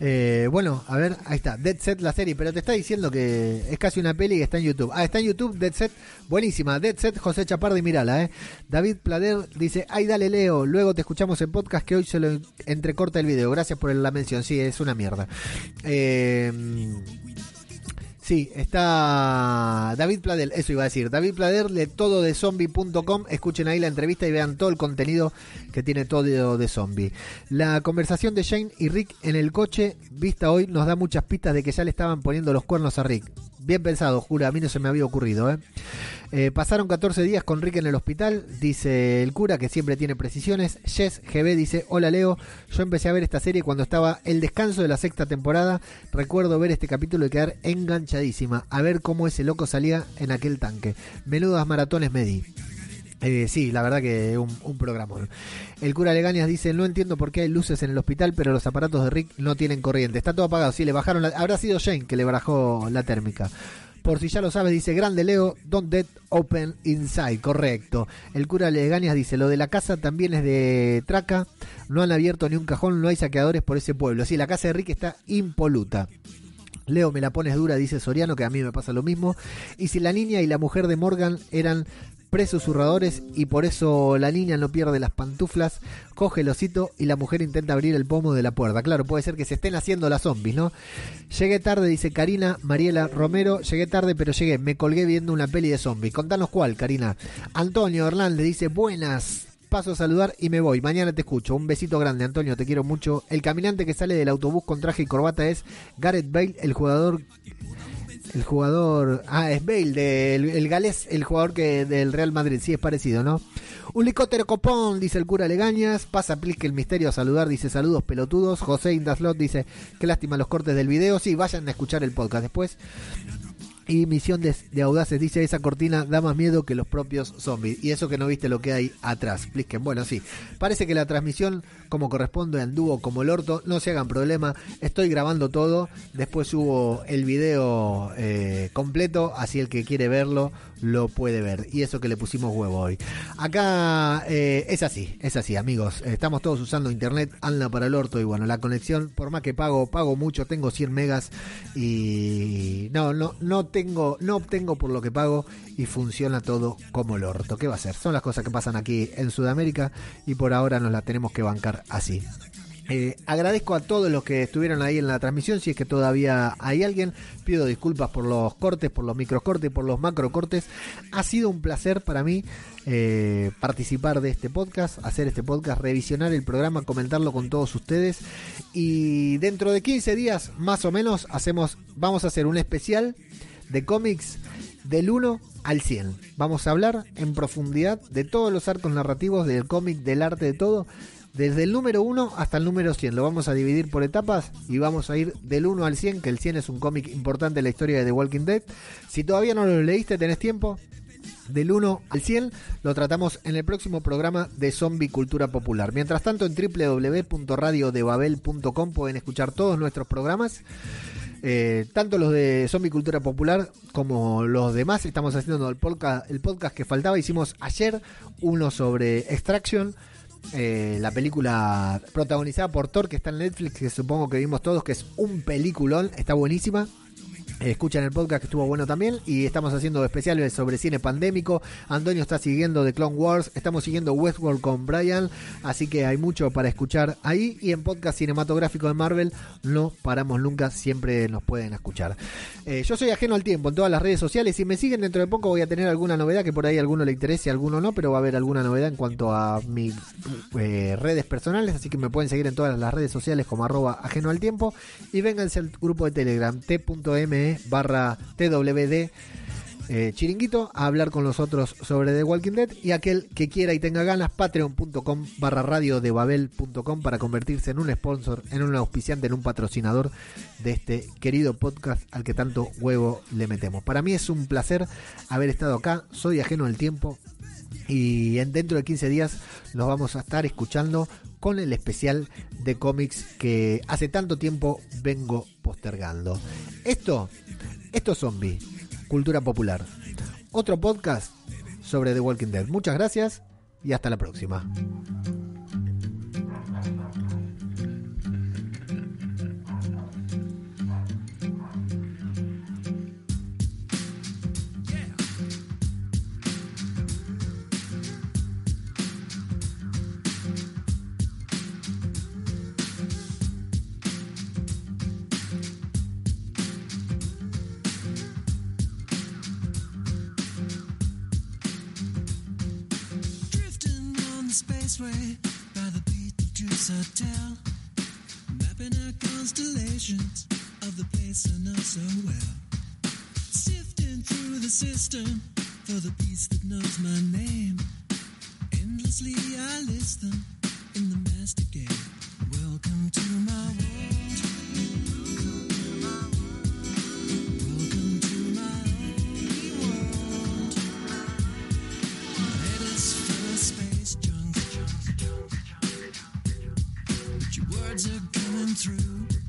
Eh, bueno, a ver, ahí está, Dead Set la serie, pero te está diciendo que es casi una peli que está en YouTube. Ah, está en YouTube, Dead Set, buenísima. Dead Set, José Chapardi, mirala, eh. David Plader dice, ay, dale Leo, luego te escuchamos en podcast que hoy se lo entrecorta el video. Gracias por la mención, sí, es una mierda. Eh, Sí, está David Plader, eso iba a decir. David Plader de todo de zombie.com. Escuchen ahí la entrevista y vean todo el contenido que tiene todo de zombie. La conversación de Shane y Rick en el coche, vista hoy, nos da muchas pistas de que ya le estaban poniendo los cuernos a Rick. Bien pensado, jura, a mí no se me había ocurrido. ¿eh? Eh, pasaron 14 días con Rick en el hospital, dice el cura, que siempre tiene precisiones. Jess GB dice, hola Leo, yo empecé a ver esta serie cuando estaba el descanso de la sexta temporada. Recuerdo ver este capítulo y quedar enganchadísima, a ver cómo ese loco salía en aquel tanque. Menudas maratones me di. Eh, sí, la verdad que un, un programa. El cura Legañas dice, no entiendo por qué hay luces en el hospital, pero los aparatos de Rick no tienen corriente. Está todo apagado, sí, le bajaron la... Habrá sido Shane que le bajó la térmica. Por si ya lo sabes, dice Grande Leo, Don't Dead Open Inside. Correcto. El cura Legañas dice, lo de la casa también es de traca. No han abierto ni un cajón, no hay saqueadores por ese pueblo. Sí, la casa de Rick está impoluta. Leo, me la pones dura, dice Soriano, que a mí me pasa lo mismo. Y si la niña y la mujer de Morgan eran presusurradores y por eso la niña no pierde las pantuflas, coge el osito y la mujer intenta abrir el pomo de la puerta. Claro, puede ser que se estén haciendo las zombies, ¿no? Llegué tarde, dice Karina Mariela Romero. Llegué tarde, pero llegué. Me colgué viendo una peli de zombies. Contanos cuál, Karina. Antonio Hernández dice, buenas. Paso a saludar y me voy. Mañana te escucho. Un besito grande, Antonio. Te quiero mucho. El caminante que sale del autobús con traje y corbata es Gareth Bale, el jugador el jugador. Ah, es Bale, del el galés, el jugador que del Real Madrid. Sí, es parecido, ¿no? Un licóptero copón, dice el cura Legañas. Pasa que el misterio a saludar, dice saludos pelotudos. José Indaslot dice, qué lástima los cortes del video. Sí, vayan a escuchar el podcast después. Y Misión de, Audaces dice, esa cortina da más miedo que los propios zombies. Y eso que no viste lo que hay atrás. Plisken, bueno, sí. Parece que la transmisión, como corresponde, anduvo como el orto. No se hagan problema. Estoy grabando todo. Después hubo el video eh, completo. Así el que quiere verlo, lo puede ver. Y eso que le pusimos huevo hoy. Acá eh, es así, es así, amigos. Estamos todos usando internet. Anda para el orto. Y bueno, la conexión, por más que pago, pago mucho. Tengo 100 megas. Y no, no, no tengo, no obtengo por lo que pago y funciona todo como el orto. ¿Qué va a ser? Son las cosas que pasan aquí en Sudamérica y por ahora nos la tenemos que bancar así. Eh, agradezco a todos los que estuvieron ahí en la transmisión. Si es que todavía hay alguien, pido disculpas por los cortes, por los microcortes, por los macrocortes. Ha sido un placer para mí eh, participar de este podcast, hacer este podcast, revisionar el programa, comentarlo con todos ustedes. Y dentro de 15 días, más o menos, hacemos, vamos a hacer un especial de cómics del 1 al 100. Vamos a hablar en profundidad de todos los arcos narrativos del cómic, del arte, de todo. Desde el número 1 hasta el número 100. Lo vamos a dividir por etapas y vamos a ir del 1 al 100, que el 100 es un cómic importante en la historia de The Walking Dead. Si todavía no lo leíste, tenés tiempo. Del 1 al 100 lo tratamos en el próximo programa de Zombie Cultura Popular. Mientras tanto, en www.radiodebabel.com pueden escuchar todos nuestros programas. Eh, tanto los de Zombie Cultura Popular como los demás estamos haciendo el podcast, el podcast que faltaba. Hicimos ayer uno sobre Extraction, eh, la película protagonizada por Thor que está en Netflix, que supongo que vimos todos, que es un peliculón, está buenísima. Escuchan el podcast que estuvo bueno también y estamos haciendo especiales sobre cine pandémico. Antonio está siguiendo The Clone Wars, estamos siguiendo Westworld con Brian, así que hay mucho para escuchar ahí y en podcast cinematográfico de Marvel no paramos nunca, siempre nos pueden escuchar. Eh, yo soy ajeno al tiempo en todas las redes sociales, si me siguen dentro de poco voy a tener alguna novedad que por ahí a alguno le interese, a alguno no, pero va a haber alguna novedad en cuanto a mis eh, redes personales, así que me pueden seguir en todas las redes sociales como arroba ajeno al tiempo y vénganse al grupo de Telegram barra TWD eh, Chiringuito a hablar con los otros sobre The Walking Dead y aquel que quiera y tenga ganas patreon.com barra radio de babel.com para convertirse en un sponsor, en un auspiciante, en un patrocinador de este querido podcast al que tanto huevo le metemos. Para mí es un placer haber estado acá, soy ajeno al tiempo y en dentro de 15 días nos vamos a estar escuchando con el especial de cómics que hace tanto tiempo vengo postergando. Esto, esto es Zombie, Cultura Popular. Otro podcast sobre The Walking Dead. Muchas gracias y hasta la próxima. Your words are coming through.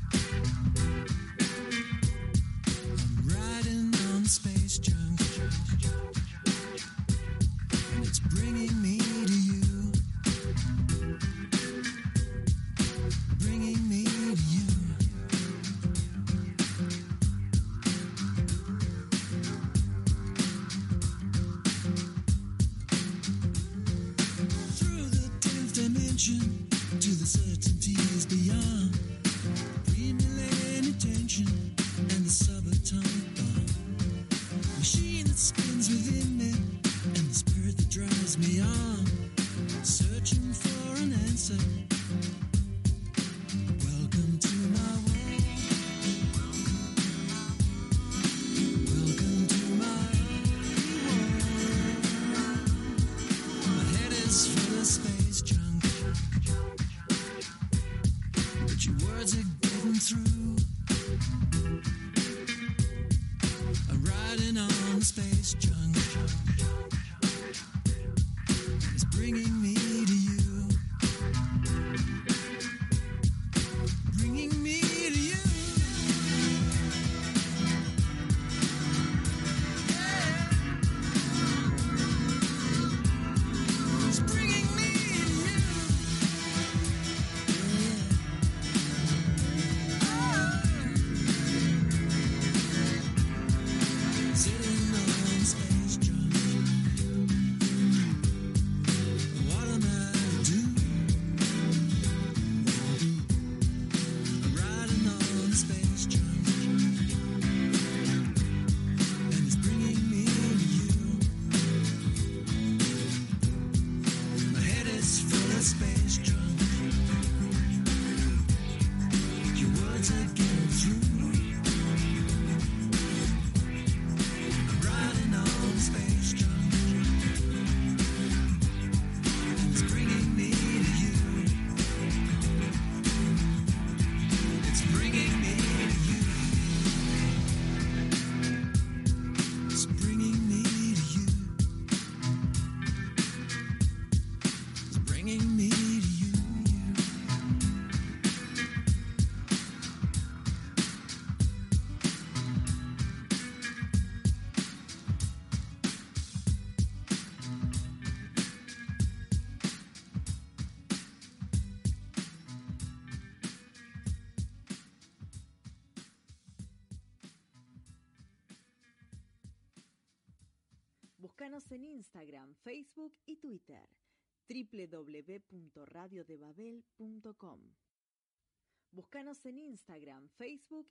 En Instagram, Facebook y Twitter www.radiodebabel.com. Búscanos en Instagram, Facebook